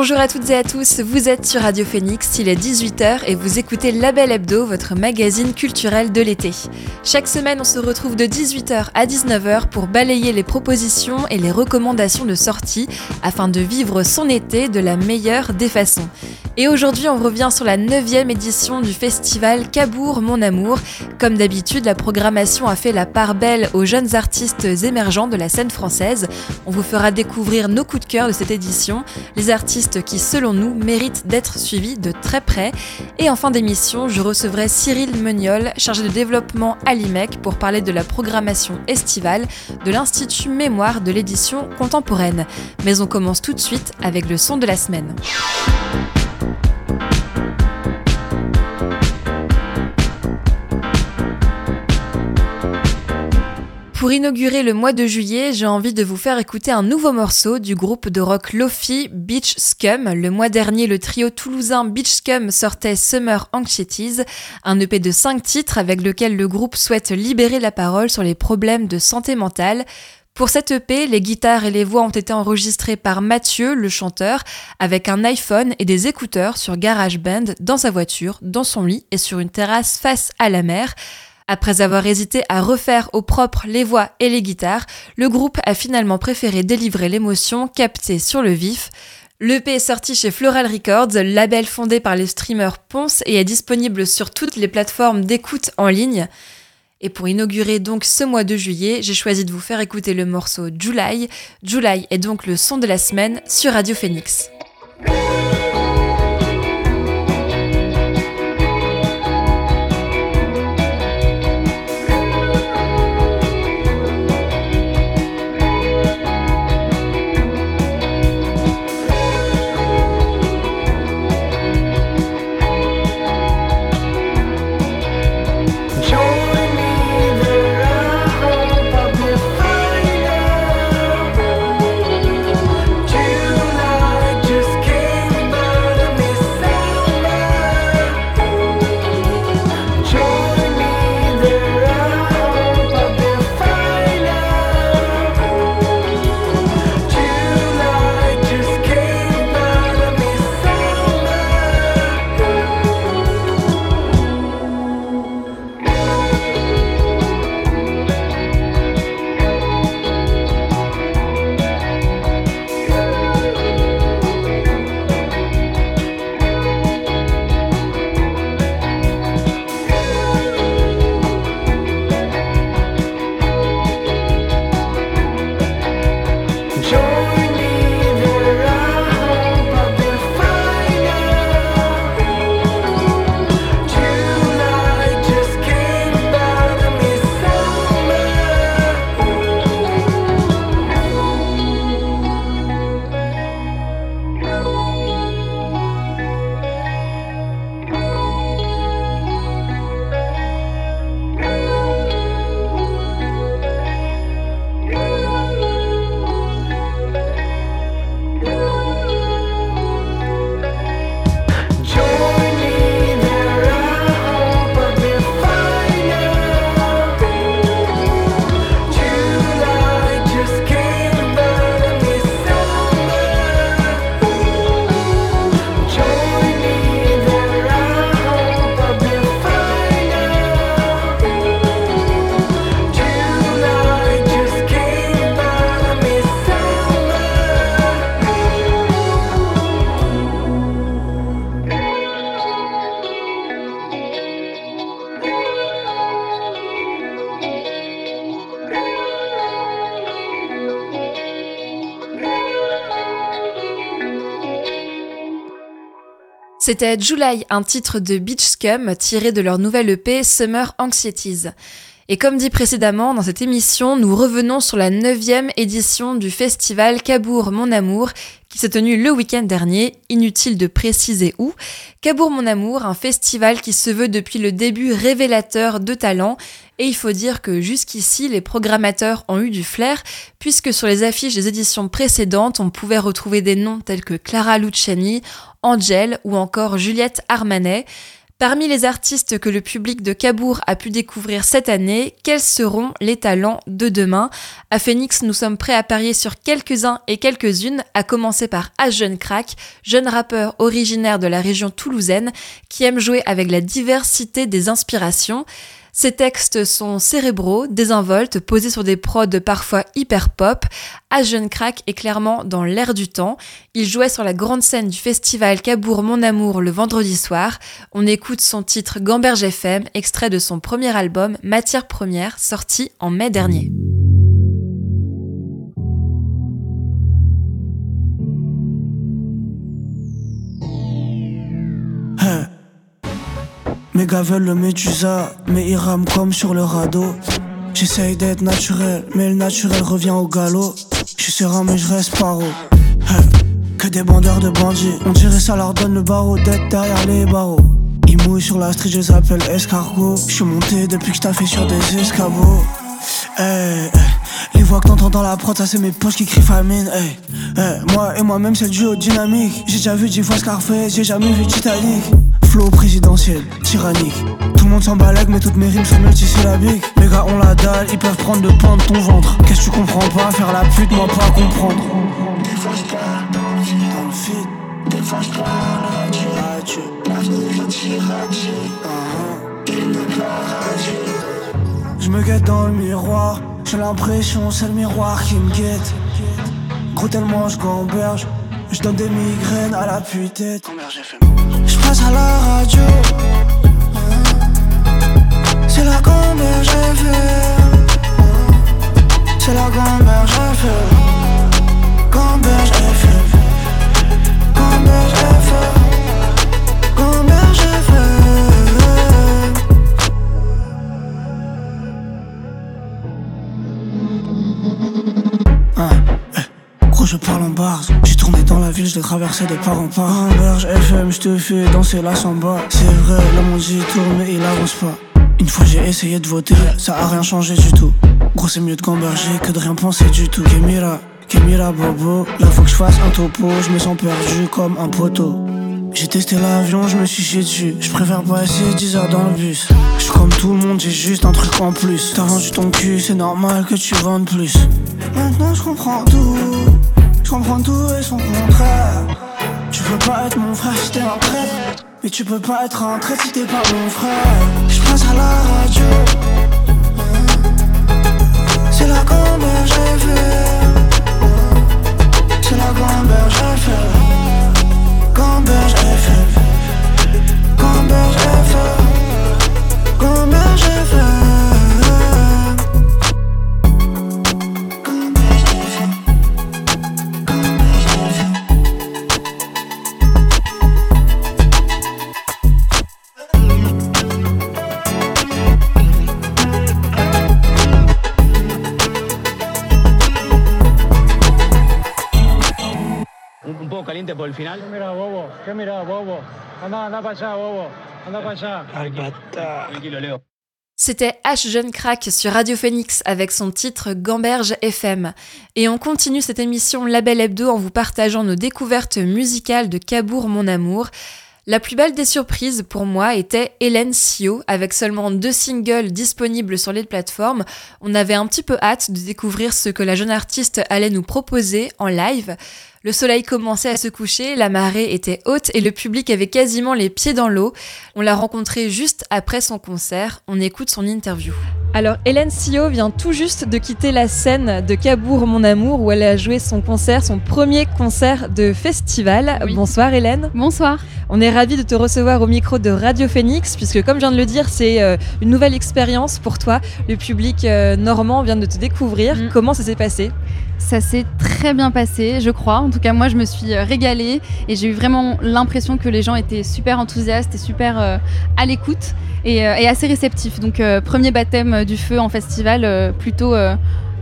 Bonjour à toutes et à tous, vous êtes sur Radio Phoenix, il est 18h et vous écoutez Label Hebdo, votre magazine culturel de l'été. Chaque semaine, on se retrouve de 18h à 19h pour balayer les propositions et les recommandations de sortie afin de vivre son été de la meilleure des façons. Et aujourd'hui, on revient sur la 9 édition du festival Cabourg Mon Amour. Comme d'habitude, la programmation a fait la part belle aux jeunes artistes émergents de la scène française. On vous fera découvrir nos coups de cœur de cette édition, les artistes qui, selon nous, méritent d'être suivis de très près. Et en fin d'émission, je recevrai Cyril Meuniol, chargé de développement à l'IMEC, pour parler de la programmation estivale de l'Institut Mémoire de l'édition contemporaine. Mais on commence tout de suite avec le son de la semaine. Pour inaugurer le mois de juillet, j'ai envie de vous faire écouter un nouveau morceau du groupe de rock Lofi Beach Scum. Le mois dernier, le trio toulousain Beach Scum sortait Summer Anxieties, un EP de 5 titres avec lequel le groupe souhaite libérer la parole sur les problèmes de santé mentale. Pour cette EP, les guitares et les voix ont été enregistrées par Mathieu, le chanteur, avec un iPhone et des écouteurs sur GarageBand dans sa voiture, dans son lit et sur une terrasse face à la mer. Après avoir hésité à refaire au propre les voix et les guitares, le groupe a finalement préféré délivrer l'émotion captée sur le vif. L'EP est sorti chez Floral Records, label fondé par les streamers Ponce et est disponible sur toutes les plateformes d'écoute en ligne. Et pour inaugurer donc ce mois de juillet, j'ai choisi de vous faire écouter le morceau July. July est donc le son de la semaine sur Radio Phoenix. C'était July, un titre de Beach Scum tiré de leur nouvelle EP Summer Anxieties. Et comme dit précédemment dans cette émission, nous revenons sur la neuvième édition du festival Cabourg Mon Amour qui s'est tenu le week-end dernier, inutile de préciser où. Cabourg Mon Amour, un festival qui se veut depuis le début révélateur de talent, et il faut dire que jusqu'ici, les programmateurs ont eu du flair, puisque sur les affiches des éditions précédentes, on pouvait retrouver des noms tels que Clara Luciani, Angel ou encore Juliette Armanet. Parmi les artistes que le public de Cabourg a pu découvrir cette année, quels seront les talents de demain? À Phoenix, nous sommes prêts à parier sur quelques-uns et quelques-unes, à commencer par H. Jeune Crack, jeune rappeur originaire de la région toulousaine qui aime jouer avec la diversité des inspirations. Ces textes sont cérébraux, désinvoltes, posés sur des prods parfois hyper pop. À Jeune Crack est clairement dans l'air du temps. Il jouait sur la grande scène du festival Cabourg Mon Amour le vendredi soir. On écoute son titre Gamberge FM, extrait de son premier album Matière Première, sorti en mai dernier. Mes gars veulent le médusa, mais ils rament comme sur le radeau. J'essaye d'être naturel, mais le naturel revient au galop. Je suis serein, mais je reste paro. Que des bandeurs de bandits, on dirait ça leur donne le barreau d'être derrière les barreaux. Ils mouillent sur la street, je les appelle escargot. Je suis monté depuis que je fait sur des escabeaux. Les voix que t'entends dans la prod, ça c'est mes poches qui crient famine. moi et moi-même c'est le duo dynamique. J'ai déjà vu 10 fois Scarface, j'ai jamais vu Titanic. Flow présidentiel, tyrannique. Tout le monde s'en mais toutes mes rimes sont multisyllabiques. Les gars ont la dalle, ils peuvent prendre le pain de ton ventre. Qu'est-ce que tu comprends pas? Faire la pute, moi pas comprendre. Feed. Des fois je me guette dans le miroir. J'ai l'impression c'est le miroir qui me guette. Gros je gamberge. Je donne des migraines à la pute. Je passe à la radio. C'est la gamberge FM. C'est la gamberge FM. Gamberge FM. Gamberge je parle en bars dans la ville, je l'ai traversé de part en part. Berge FM, je te fais danser la samba. C'est vrai, le monde y tourne, mais il avance pas. Une fois j'ai essayé de voter, ça a rien changé du tout. Gros, c'est mieux de gamberger que de rien penser du tout. Kemira, Kemira Bobo, là faut que je fasse un topo, je me sens perdu comme un poteau. J'ai testé l'avion, je me suis chié dessus. Je préfère passer 10 heures dans le bus. Je suis comme tout le monde, j'ai juste un truc en plus. T'as vendu ton cul, c'est normal que tu vendes plus. Maintenant je comprends tout. Je comprends tout et son contraire. Tu peux pas être mon frère si t'es un traître. Mais tu peux pas être un traître si t'es pas mon frère. Je passe à la radio. C'est la grand-mère, j'ai fait. C'est la grand-mère, j'ai fait. Grand-mère, j'ai fait. Grand-mère, j'ai fait. Grand-mère, j'ai fait. C'était H Jeune Crack sur Radio Phoenix avec son titre Gamberge FM. Et on continue cette émission Label Hebdo en vous partageant nos découvertes musicales de Cabourg Mon Amour. La plus belle des surprises pour moi était Hélène Sio, avec seulement deux singles disponibles sur les plateformes. On avait un petit peu hâte de découvrir ce que la jeune artiste allait nous proposer en live. Le soleil commençait à se coucher, la marée était haute et le public avait quasiment les pieds dans l'eau. On l'a rencontrée juste après son concert. On écoute son interview. Alors, Hélène Sio vient tout juste de quitter la scène de Cabourg Mon Amour où elle a joué son concert, son premier concert de festival. Bonsoir Hélène. Bonsoir. On est ravis de te recevoir au micro de Radio Phoenix puisque comme je viens de le dire, c'est euh, une nouvelle expérience pour toi. Le public euh, normand vient de te découvrir. Mm. Comment ça s'est passé? Ça s'est très bien passé, je crois. En tout cas, moi, je me suis euh, régalée et j'ai eu vraiment l'impression que les gens étaient super enthousiastes et super euh, à l'écoute euh, et, assez réceptifs. Donc, premier baptême du feu en festival, plutôt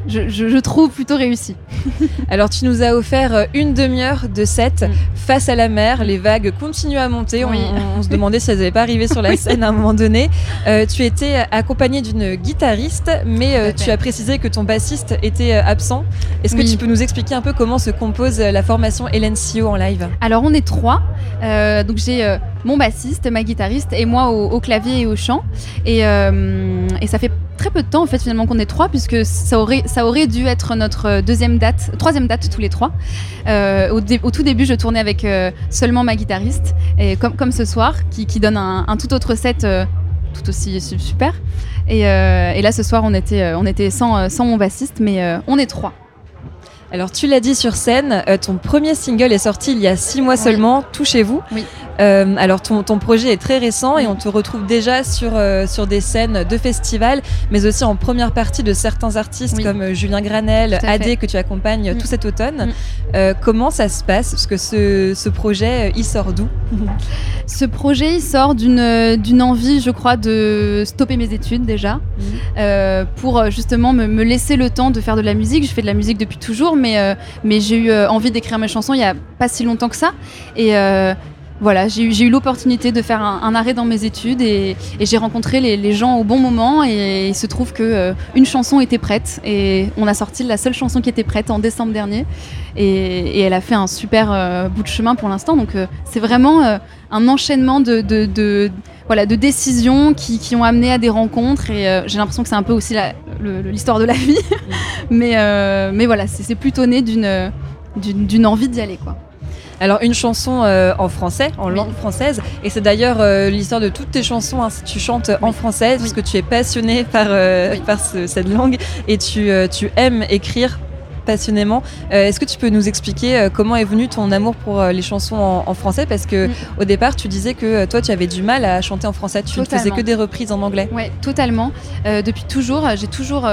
je, trouve plutôt réussi. Alors tu nous as offert euh, une demi-heure de set mm. face à la mer, les vagues continuent à monter, on, se demandait si elles n'avaient pas arrivé sur la scène à un moment donné. Euh, tu étais accompagné d'une guitariste, mais euh, tu as précisé que ton bassiste était absent. Est-ce que tu peux nous expliquer un peu comment se compose la formation Hélène Sio en live? Alors on est trois, donc j'ai mon bassiste, ma guitariste et moi au, clavier et au chant. Et, et ça fait très peu de temps en fait finalement qu'on est trois puisque ça aurait, ça aurait dû être notre deuxième date, troisième date tous les trois. Euh, au, tout début, je tournais avec euh, seulement ma guitariste et comme, ce soir qui, donne un, tout autre set euh, tout aussi super. Et, et, là ce soir on était, on était sans, sans mon bassiste mais on est trois. Alors tu l'as dit sur scène, ton premier single est sorti il y a six mois seulement, Touchez-vous. Oui. Euh, alors ton, ton, projet est très récent et on te retrouve déjà sur, euh, sur des scènes de festivals, mais aussi en première partie de certains artistes comme euh, Julien Granel, Adé que tu accompagnes tout mm. cet automne. Mm. comment ça se passe? Parce que ce, ce projet, il sort d'où? Ce projet, il sort d'une envie, je crois, de stopper mes études déjà, mm. pour justement me, me, laisser le temps de faire de la musique. Je fais de la musique depuis toujours, mais, mais j'ai eu envie d'écrire mes chansons il n'y a pas si longtemps que ça. Et voilà, j'ai eu, eu l'opportunité de faire un, arrêt dans mes études et, j'ai rencontré les, gens au bon moment et il se trouve que euh, une chanson était prête et on a sorti la seule chanson qui était prête en décembre dernier et, elle a fait un super euh, bout de chemin pour l'instant. Donc euh, c'est vraiment un enchaînement de, voilà, de décisions qui, ont amené à des rencontres et j'ai l'impression que c'est un peu aussi l'histoire de la vie. mais, mais voilà, c'est plutôt né d'une envie d'y aller quoi. Alors une chanson euh, en français, en langue française, et c'est d'ailleurs euh, l'histoire de toutes tes chansons. Hein, tu chantes en français parce que tu es passionné par, euh, par cette langue et tu, tu aimes écrire passionnément. Euh, est-ce que tu peux nous expliquer euh, comment est venu ton amour pour euh, les chansons en, français? Parce que mm. au départ, tu disais que toi, tu avais du mal à chanter en français. Tu ne faisais que des reprises en anglais. Oui, totalement. depuis toujours, j'ai toujours,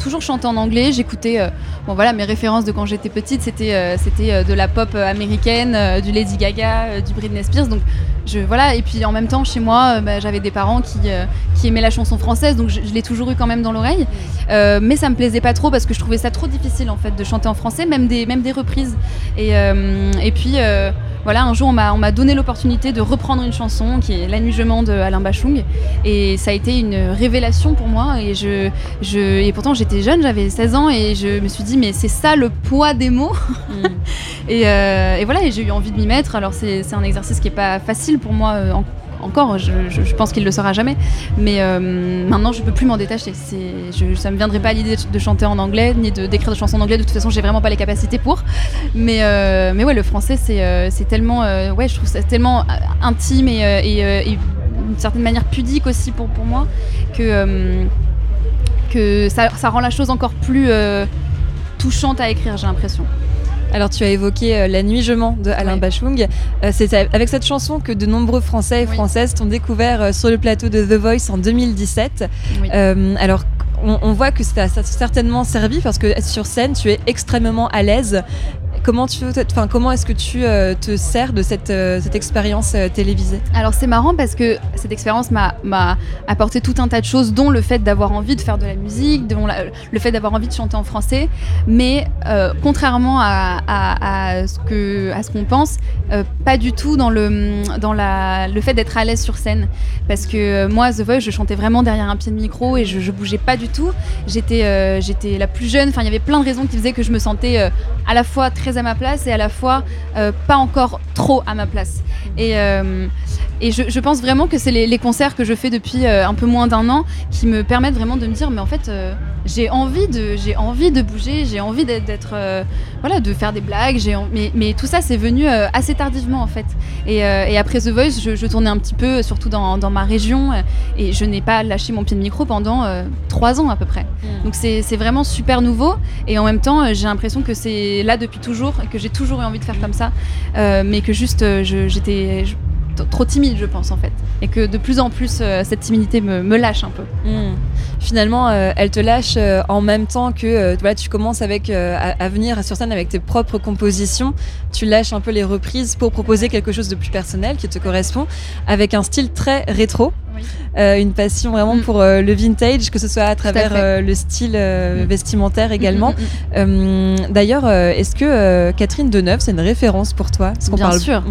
toujours chanté en anglais. J'écoutais, bon voilà, mes références de quand j'étais petite, c'était, c'était de la pop américaine, du Lady Gaga, du Britney Spears. Donc je, voilà. Et puis en même temps, chez moi, bah, j'avais des parents qui, qui aimaient la chanson française, donc je, je l'ai toujours eu quand même dans l'oreille. mais ça me plaisait pas trop parce que je trouvais ça trop difficile en fait de chanter en français, même des, même des reprises. Et, euh, et puis euh, voilà, un jour on m'a donné l'opportunité de reprendre une chanson qui est La nuit je de Alain Bachung. Et ça a été une révélation pour moi. Et, je, je, et pourtant j'étais jeune, j'avais 16 ans et je me suis dit, mais c'est ça le poids des mots. Mm. et, euh, et, voilà, et j'ai eu envie de m'y mettre. Alors c'est un exercice qui n'est pas facile pour moi en encore, je, pense qu'il le sera jamais. Mais euh, maintenant, je ne peux plus m'en détacher. Je, ça me viendrait pas l'idée de chanter en anglais, ni de d'écrire des chansons en anglais. De toute façon, j'ai vraiment pas les capacités pour. Mais, euh, mais ouais, le français, c'est euh, tellement, ouais, je trouve ça tellement intime et, d'une certaine manière pudique aussi pour, pour moi que, que ça, rend la chose encore plus touchante à écrire, j'ai l'impression. Alors tu as évoqué euh, La nuit je mens de Alain Bachung. Euh, c'est avec cette chanson que de nombreux Français et Françaises t'ont découvert euh, sur le plateau de The Voice en 2017. alors on, voit que ça a certainement servi parce que sur scène tu es extrêmement à l'aise Comment, comment est-ce que tu euh, te sers de cette, euh, cette expérience euh, télévisée? Alors c'est marrant parce que cette expérience m'a apporté tout un tas de choses, dont le fait d'avoir envie de faire de la musique, le fait d'avoir envie de chanter en français. Mais contrairement à, à, ce que à ce qu'on pense, pas du tout dans le dans la, le fait d'être à l'aise sur scène. Parce que moi, The Voice, je chantais vraiment derrière un pied de micro et je, je bougeais pas du tout. J'étais j'étais la plus jeune. Enfin, il y avait plein de raisons qui faisaient que je me sentais à la fois très à ma place et à la fois euh, pas encore trop à ma place. Et, euh, et je, pense vraiment que c'est les, concerts que je fais depuis euh, un peu moins d'un an qui me permettent vraiment de me dire, mais en fait, j'ai envie de, j'ai envie de bouger, j'ai envie d'être, voilà, de faire des blagues. J'ai, mais, mais tout ça, c'est venu assez tardivement en fait. Et, et après The Voice, je, tournais un petit peu, surtout dans, dans ma région, et je n'ai pas lâché mon pied de micro pendant trois ans à peu près. Hmm. Donc c'est, vraiment super nouveau. Et en même temps, j'ai l'impression que c'est là depuis toujours que j'ai toujours eu envie de faire comme ça, euh, mais que juste euh, j'étais trop timide, je pense en fait, et que de plus en plus cette timidité me, me, lâche un peu. Hmm. Finalement, elle te lâche en même temps que voilà, tu commences avec à, venir sur scène avec tes propres compositions. Tu lâches un peu les reprises pour proposer quelque chose de plus personnel qui te correspond, avec un style très rétro. une passion vraiment mm. pour le vintage, que ce soit à travers le style mm. vestimentaire également. D'ailleurs, est-ce que Catherine Deneuve, c'est une référence pour toi? Bien parle... sûr.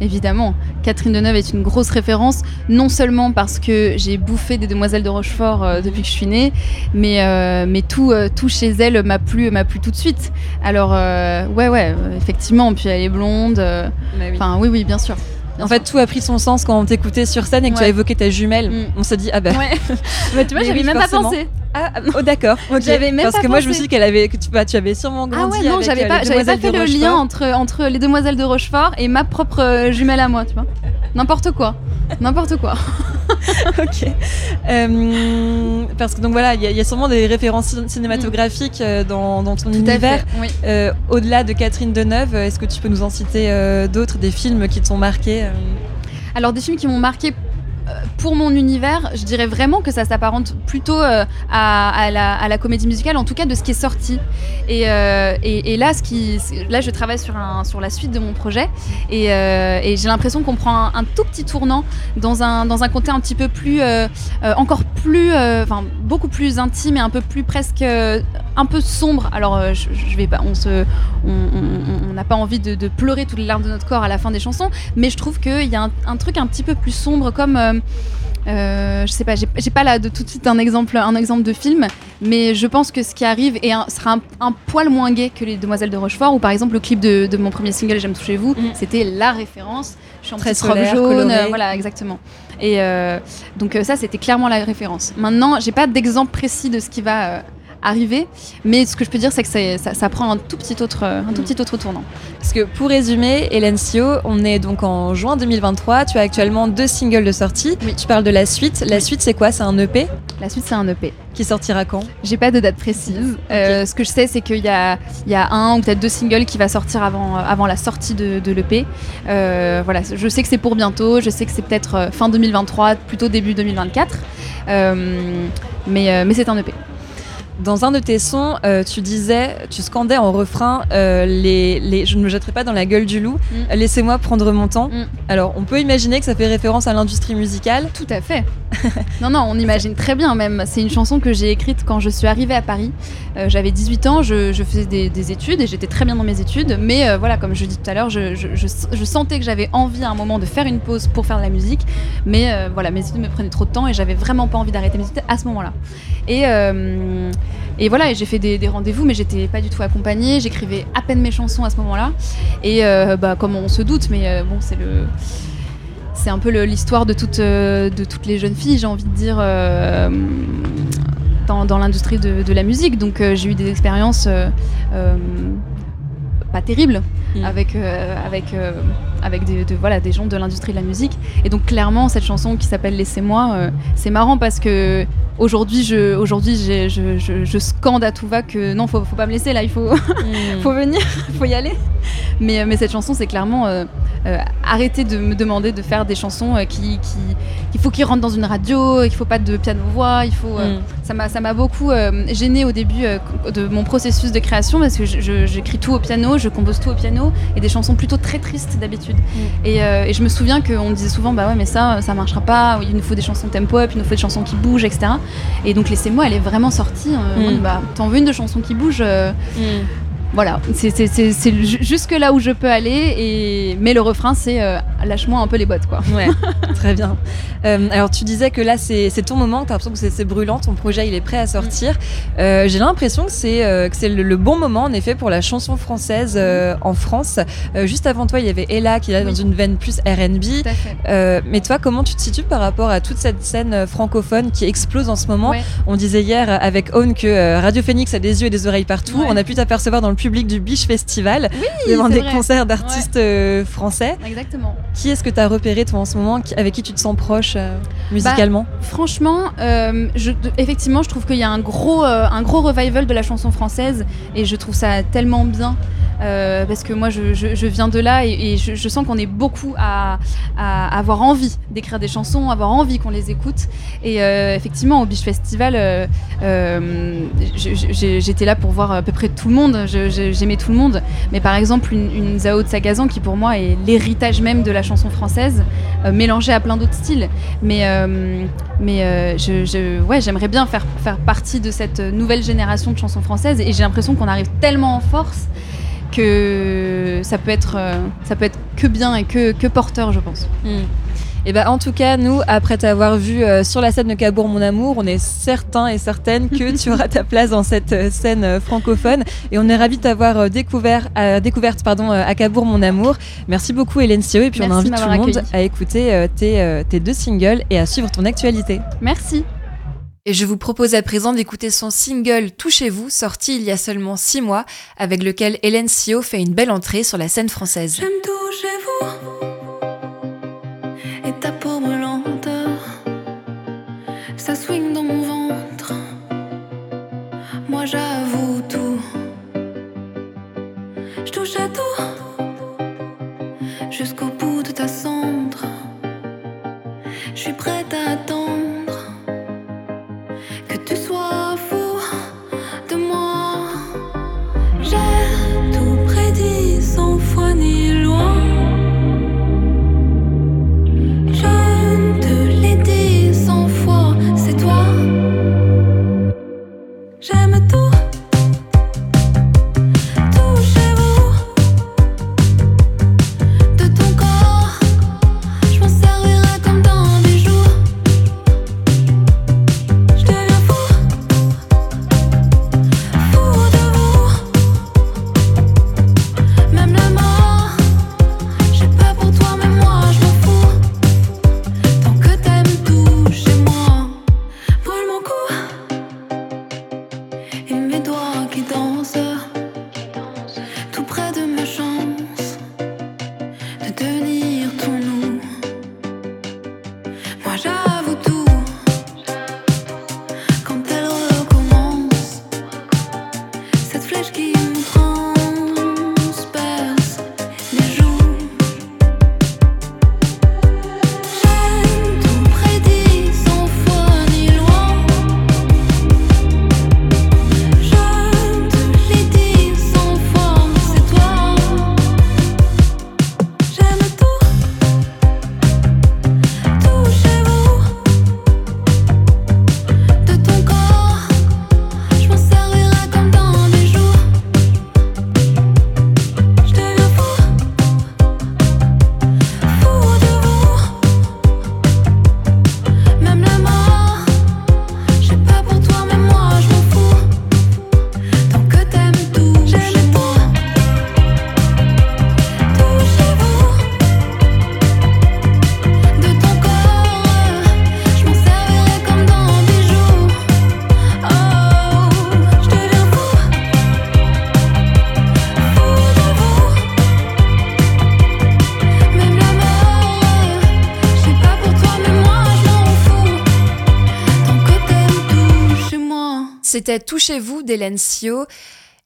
Évidemment, Catherine Deneuve est une grosse référence, non seulement parce que j'ai bouffé des Demoiselles de Rochefort euh, depuis que je suis née, mais, euh, mais tout, euh, tout chez elle m'a plu, m'a plu tout de suite. Alors, ouais, ouais, effectivement, puis elle est blonde. Bah enfin, oui. oui, bien sûr. en fait, tout a pris son sens quand on t'écoutait sur scène et que tu as évoqué ta jumelle. Mm. On s'est dit, ah bah. Ouais. bah, tu vois, j'avais même pas pensé. Ah, oh d'accord. J'avais même Parce que moi, je me suis dit qu'elle avait, que tu, bah, tu avais sûrement grandi. Ah ouais, non, j'avais pas, j'avais pas fait le lien entre, entre les demoiselles de Rochefort et ma propre euh, jumelle à moi, tu vois. N'importe quoi. N'importe quoi. ok. Euh, parce que donc voilà, il y, a sûrement des références cinématographiques euh, dans, dans, ton univers. Oui. Au-delà de Catherine Deneuve, est-ce que tu peux nous en citer d'autres, des films qui t'ont marqué Alors des films qui m'ont marqué pour mon univers, je dirais vraiment que ça s'apparente plutôt euh, à, la, comédie musicale, en tout cas de ce qui est sorti. Et, euh, là, ce qui, là, je travaille sur, la suite de mon projet et, euh, j'ai l'impression qu'on prend un, tout petit tournant dans un, dans un côté un petit peu plus, encore plus, enfin beaucoup plus intime et un peu plus presque un peu sombre. Alors, je, vais pas, on se, on n'a pas envie de, pleurer toutes les larmes de notre corps à la fin des chansons, mais je trouve qu'il y a un, truc un petit peu plus sombre comme euh, je sais pas, j'ai pas là de tout de suite un exemple, un exemple de film, mais je pense que ce qui arrive est sera un, poil moins gay que les Demoiselles de Rochefort, ou par exemple le clip de, mon premier single J'aime toucher vous, mm. c'était la référence. Je suis en Très robe jaune, voilà exactement. Et euh, donc euh, ça c'était clairement la référence. Maintenant, j'ai pas d'exemple précis de ce qui va arriver. Mais ce que je peux dire, c'est que ça, prend un tout petit autre, un tout mm. petit autre tournant. Parce que pour résumer, Hélène Sio, on est donc en juin 2023. Tu as actuellement deux singles de sortie. Oui. Tu parles de la suite. La suite, c'est quoi? C'est un EP La suite, c'est un EP. Qui sortira quand? J'ai pas de date précise. Euh, ce que je sais, c'est qu'il y a, il y a un ou peut-être deux singles qui va sortir avant, avant la sortie de, de l'EP. Euh, voilà, je sais que c'est pour bientôt. Je sais que c'est peut-être euh, fin 2023, plutôt début 2024. mais mais c'est un EP. Dans un de tes sons, euh, tu disais, tu scandais en refrain euh, les, les, Je ne me jetterai pas dans la gueule du loup, mm. laissez-moi prendre mon temps. Mm. Alors, on peut imaginer que ça fait référence à l'industrie musicale. Tout à fait. non, non, on imagine très bien même. C'est une chanson que j'ai écrite quand je suis arrivée à Paris. Euh, j'avais 18 ans, je, je faisais des, études et j'étais très bien dans mes études. Mais voilà, comme je dis tout à l'heure, je, je, je, sentais que j'avais envie à un moment de faire une pause pour faire de la musique. Mais voilà, mes études me prenaient trop de temps et j'avais vraiment pas envie d'arrêter mes études à ce moment-là. Et et voilà, j'ai fait des, rendez-vous, mais j'étais pas du tout accompagnée. J'écrivais à peine mes chansons à ce moment-là. Et euh, bah, comme on se doute, mais euh, bon, c'est le. C'est un peu l'histoire euh, de toutes les jeunes filles, j'ai envie de dire, dans, l'industrie de, la musique. Donc j'ai eu des expériences pas terribles mm. avec, avec, avec des, voilà, des gens de l'industrie de la musique. Et donc clairement, cette chanson qui s'appelle Laissez-moi, c'est marrant parce que aujourd'hui, je, aujourd'hui, je, je, je, scande à tout va que non, faut, faut pas me laisser là, il faut, mm. faut venir, faut y aller. Mais, mais cette chanson, c'est clairement euh, euh, arrêter de me demander de faire des chansons euh, qui, qui, qu'il faut qu'ils rentrent dans une radio, qu'il faut pas de piano-voix, il faut. Mm. ça m'a, ça m'a beaucoup gêné au début de mon processus de création parce que j'écris tout au piano, je compose tout au piano et des chansons plutôt très tristes d'habitude. Mm. Et, et, je me souviens qu'on me disait souvent, bah ouais, mais ça, ça marchera pas. Il nous faut des chansons tempo-up, il nous faut des chansons qui bougent, etc. Et donc Laissez-moi, elle est vraiment sortie. Euh, mm. bah, T'en veux une de chansons qui bouge euh, mm. Voilà, c'est jusque là où je peux aller. Et... Mais le refrain, c'est euh, lâche-moi un peu les bottes, quoi. Ouais, très bien. alors, tu disais que là, c'est ton moment, tu as l'impression que c'est brûlant, ton projet, il est prêt à sortir. J'ai l'impression que c'est c'est le, bon moment, en effet, pour la chanson française en France. juste avant toi, il y avait Ella qui est dans une veine plus RB. mais toi, comment tu te situes par rapport à toute cette scène francophone qui explose en ce moment? On disait hier avec Own que Radio Phoenix a des yeux et des oreilles partout. On a pu t'apercevoir dans le public du Biche Festival, devant des concerts d'artistes euh, français. Exactement. Qui est-ce que tu as repéré toi en ce moment, avec qui tu te sens proche euh musicalement? Franchement, euh, je, effectivement, je trouve qu'il y a un gros, euh, un gros revival de la chanson française et je trouve ça tellement bien. Euh, parce que moi je, je- je viens de là et, et je, je sens qu'on est beaucoup à, à avoir envie d'écrire des chansons, avoir envie qu'on les écoute. Et euh, effectivement, au Beach Festival, euh, j'étais là pour voir à peu près tout le monde. Je- J'aimais tout le monde. Mais par exemple, une, une Zao de Sagazan qui pour moi est l'héritage même de la chanson française, euh, mélangée à plein d'autres styles. Mais, euh, mais euh, je, ouais, j'aimerais bien faire, faire partie de cette nouvelle génération de chansons françaises et j'ai l'impression qu'on arrive tellement en force que ça peut être, ça peut être que bien et que, que porteur, je pense. Et ben en tout cas, nous, après t'avoir vu euh, sur la scène de Cabourg Mon Amour, on est certain et certaine que tu auras ta place dans cette euh, scène euh, francophone. Et on est ravis de t'avoir euh, découvert, euh, découverte pardon, euh, à Cabourg Mon Amour. Merci beaucoup Hélène Sio. Et puis on Merci invite tout le monde à écouter euh, tes, euh, tes deux singles et à suivre ton actualité. Merci. Et je vous propose à présent d'écouter son single Touchez-vous, sorti il y a seulement six mois, avec lequel Hélène Sio fait une belle entrée sur la scène française. J'aime toucher C'était Touchez-vous d'Hélène Sio.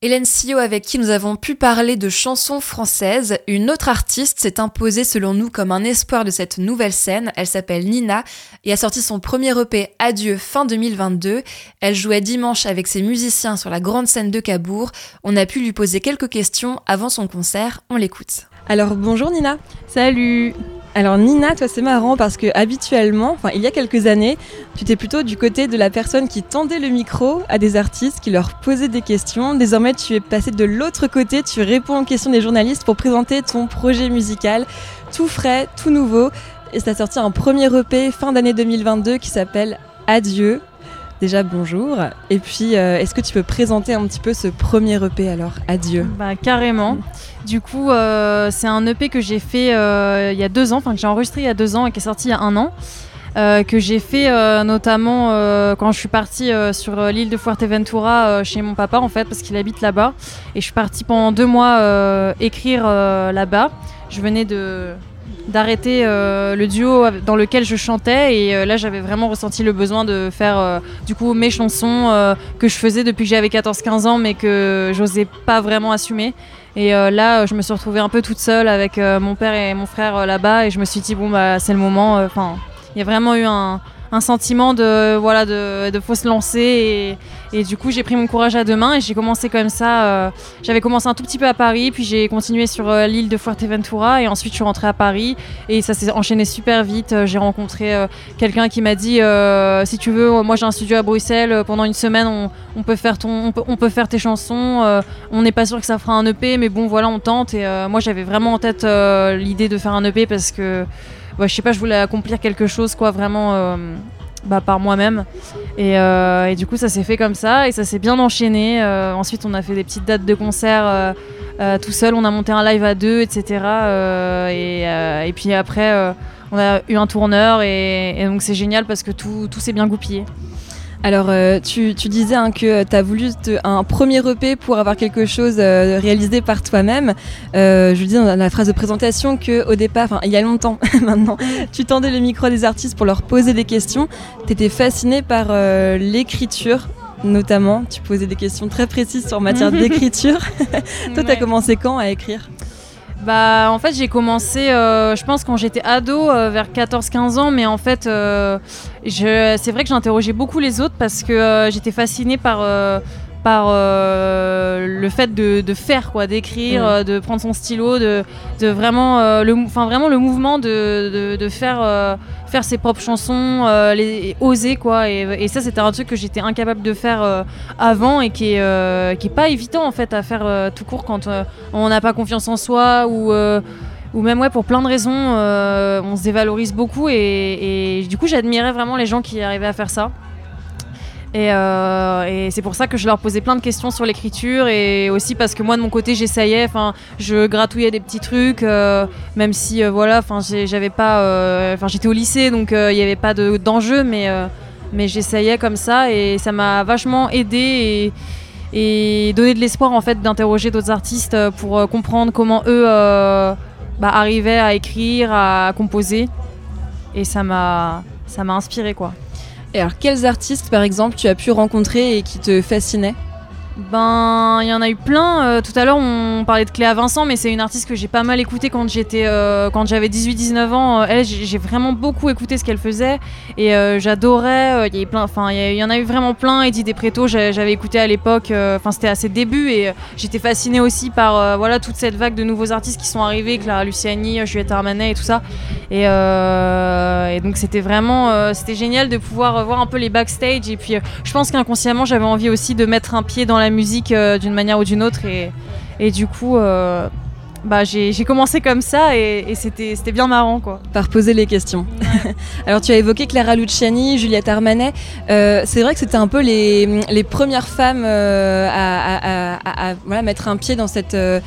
Hélène Sio avec qui nous avons pu parler de chansons françaises. Une autre artiste s'est imposée selon nous comme un espoir de cette nouvelle scène. Elle s'appelle Nina et a sorti son premier EP Adieu fin 2022. Elle jouait dimanche avec ses musiciens sur la grande scène de Cabourg. On a pu lui poser quelques questions avant son concert. On l'écoute. Alors bonjour Nina. Salut. Alors Nina, toi c'est marrant parce que habituellement, enfin il y a quelques années, tu étais plutôt du côté de la personne qui tendait le micro à des artistes, qui leur posait des questions. Désormais tu es passé de l'autre côté, tu réponds aux questions des journalistes pour présenter ton projet musical, tout frais, tout nouveau. Et ça a sorti un premier EP fin d'année 2022 qui s'appelle Adieu. Déjà bonjour. Et puis euh, est-ce que tu peux présenter un petit peu ce premier EP alors Adieu? Bah carrément. Du coup, euh, c'est un EP que j'ai fait euh, il y a deux ans, enfin que j'ai enregistré il y a deux ans et qui est sorti il y a un an. que j'ai fait notamment quand je suis partie sur l'île de Fuerteventura chez mon papa en fait parce qu'il habite là-bas et je suis partie pendant deux mois écrire là-bas. Je venais de d'arrêter euh, le duo dans lequel je chantais. Et euh, là j'avais vraiment ressenti le besoin de faire euh, du coup mes chansons que je faisais depuis que j'avais 14-15 ans mais que j'osais pas vraiment assumer. Et là je me suis retrouvée un peu toute seule avec mon père et mon frère là-bas. Et je me suis dit bon bah c'est le moment enfin il y a vraiment eu un, un sentiment de voilà de, de faut se lancer et, et du coup j'ai pris mon courage à deux mains et j'ai commencé comme ça euh, j'avais commencé un tout petit peu à Paris puis j'ai continué sur euh, l'île de Fuerteventura et ensuite je suis rentrée à Paris et ça s'est enchaîné super vite. Euh, j'ai rencontré quelqu'un qui m'a dit si tu veux moi j'ai un studio à Bruxelles pendant une semaine on, peut faire ton on peut, faire tes chansons on n'est pas sûr que ça fera un EP mais bon voilà on tente. Et moi j'avais vraiment en tête l'idée de faire un EP parce que ouais, je sais pas je voulais accomplir quelque chose quoi vraiment bah, par moi-même. Et, euh, et du coup ça s'est fait comme ça et ça s'est bien enchaîné. Euh, ensuite on a fait des petites dates de concert euh, tout seul. On a monté un live à deux etc et, puis après on a eu un tourneur et, et donc c'est génial parce que tout, tout s'est bien goupillé Alors, euh, tu, tu disais hein, que tu as voulu te- un premier EP pour avoir quelque chose euh, réalisé par toi-même. Euh, je dis dans la phrase de présentation que au départ, enfin il y a longtemps maintenant, tu tendais le micro des artistes pour leur poser des questions. Tu étais fasciné par l'écriture notamment. Tu posais des questions très précises sur matière d'écriture. Toi, tu as Ouais. commencé quand à écrire? Bah en fait j'ai commencé euh, je pense quand j'étais ado euh, vers 14-15 ans mais en fait euh, c'est vrai que j'interrogeais beaucoup les autres parce que j'étais fascinée par par euh, le fait de, de faire quoi d'écrire Mm. euh, de prendre son stylo de, de vraiment euh, le enfin vraiment le mouvement de, de, de faire faire ses propres chansons les oser quoi et, et ça c'était un truc que j'étais incapable de faire avant et qui est qui est pas évident en fait à faire tout court quand on n'a pas confiance en soi ou ou même ouais pour plein de raisons euh, on se dévalorise beaucoup et, et du coup j'admirais vraiment les gens qui arrivaient à faire ça et, euh, et c'est pour ça que je leur posais plein de questions sur l'écriture et aussi parce que moi de mon côté j'essayais enfin je gratouillais des petits trucs euh, même si euh, voilà enfin j'avais pas enfin j'étais au lycée donc il n'y avait pas de- d'enjeu mais mais j'essayais comme ça et ça m'a vachement aidé et, donné de l'espoir en fait d'interroger d'autres artistes pour comprendre comment eux bah, arrivaient à écrire, à composer et ça m'a ça m'a inspiré quoi. Et alors, quels artistes, par exemple, tu as pu rencontrer et qui te fascinaient? Ben, il y en a eu plein. Euh, tout à l'heure, on parlait de Cléa Vincent, mais c'est une artiste que j'ai pas mal écoutée quand j'étais, euh, quand j'avais 18-19 ans. Euh, elle, j'ai vraiment beaucoup écouté ce qu'elle faisait et j'adorais. Il y plein, enfin, il y en a eu vraiment plein. Eddie Despretto, j'ai- j'avais écouté à l'époque. Enfin, c'était à ses débuts et j'étais fascinée aussi par voilà toute cette vague de nouveaux artistes qui sont arrivés, Clara Luciani, Juliette Armanet et tout ça. Et, donc c'était vraiment, c'était génial de pouvoir voir un peu les backstage. Et puis, je pense qu'inconsciemment, j'avais envie aussi de mettre un pied dans la musique euh, d'une manière ou d'une autre. Et, et du coup, euh, bah, j'ai commencé comme ça et, et c'était bien marrant, quoi. par poser les questions. Alors tu as évoqué Clara Luciani, Juliette Armanet. Euh, c'est vrai que c'était un peu les, les premières femmes euh, à, à- à- à- à, voilà, mettre un pied dans cette euh,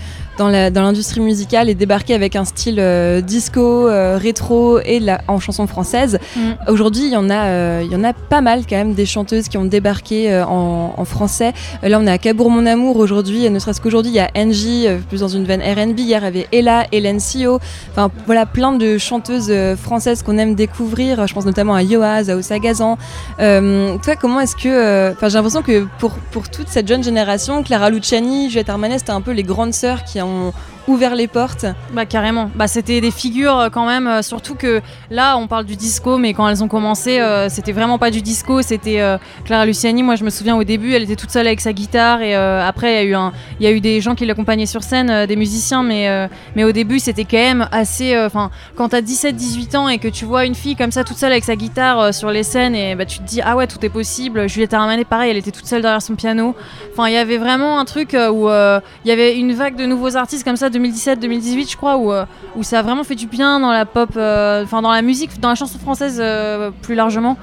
dans l'industrie musicale et débarquer avec un style euh, disco, euh, rétro et la- en chanson française. Mm. Aujourd'hui, il y en a euh, il y en a pas mal quand même des chanteuses qui ont débarqué en, en français. Là, on est à Cabourg mon amour aujourd'hui. Ne serait-ce qu'aujourd'hui, il y a Angie, plus dans une veine R&B. Hier, il y avait Ella, Hélène Sio. Enfin, voilà, plein de chanteuses françaises qu'on aime découvrir. Je pense notamment à Yoaz, à Osagazan. Euh, toi, comment est-ce que. Enfin, j'ai l'impression que pour, pour toute cette jeune génération, Clara Luciani, Juliette Armanet, c'était un peu les grandes sœurs qui ont 嗯。Ouvert les portes. Bah carrément. Bah c'était des figures euh, quand même. euh, surtout que là on parle du disco, mais quand elles ont commencé, euh, c'était vraiment pas du disco. C'était euh, Clara Luciani. Moi je me souviens au début, elle était toute seule avec sa guitare et après il y a eu y a eu des gens qui l'accompagnaient sur scène, des musiciens, mais mais au début c'était quand même assez. Enfin quand t'as 17-18 ans et que tu vois une fille comme ça toute seule avec sa guitare sur les scènes et bah tu te dis ah ouais tout est possible. Juliette Armanet pareil, elle était toute seule derrière son piano. Enfin il y avait vraiment un truc où il y avait une vague de nouveaux artistes comme ça 2017-2018 je crois où, euh, où ça a vraiment fait du bien dans la pop, euh, enfin dans la musique, dans la chanson française euh, plus largement.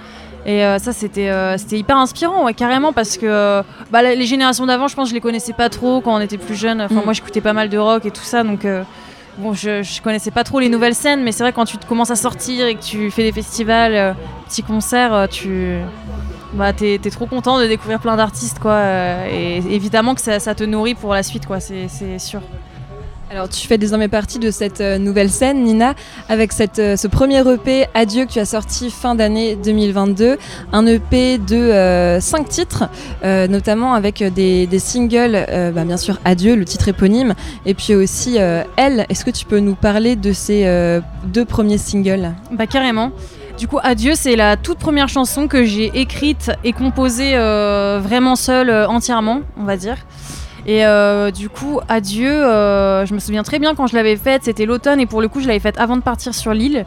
Et euh, ça c'était euh, c'était hyper inspirant ouais, carrément parce que euh, bah, les générations d'avant je pense je les connaissais pas trop quand on était plus jeune. Enfin Mm. moi j'écoutais pas mal de rock et tout ça donc bon je, je connaissais pas trop les nouvelles scènes mais c'est vrai quand tu commences à sortir et que tu fais des festivals, petits concerts, tu bah t'es t'es trop content de découvrir plein d'artistes quoi et évidemment que ça, ça te nourrit pour la suite quoi c'est sûr. Alors tu fais désormais partie de cette euh, nouvelle scène, Nina, avec euh, ce premier EP Adieu que tu as sorti fin d'année 2022, un EP de 5 titres, euh, notamment avec des, singles, euh, bah, bien sûr Adieu, le titre éponyme, et puis aussi euh, Elle. Est-ce que tu peux nous parler de ces euh, deux premiers singles? Bah carrément. Du coup, Adieu, c'est la toute première chanson que j'ai écrite et composée euh, vraiment seule, euh, entièrement, on va dire. Et euh, du coup, Adieu, euh, je me souviens très bien quand je l'avais faite, c'était l'automne et pour le coup, je l'avais faite avant de partir sur l'île.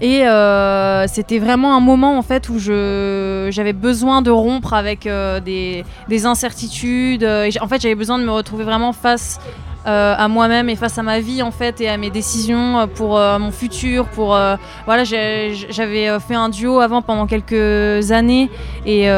Et euh, c'était vraiment un moment en fait où j'avais besoin de rompre avec des, des incertitudes. en fait, j'avais besoin de me retrouver vraiment face euh, à moi-même et face à ma vie en fait et à mes décisions euh, pour euh, mon futur. Pour voilà, j'avais fait un duo avant pendant quelques années et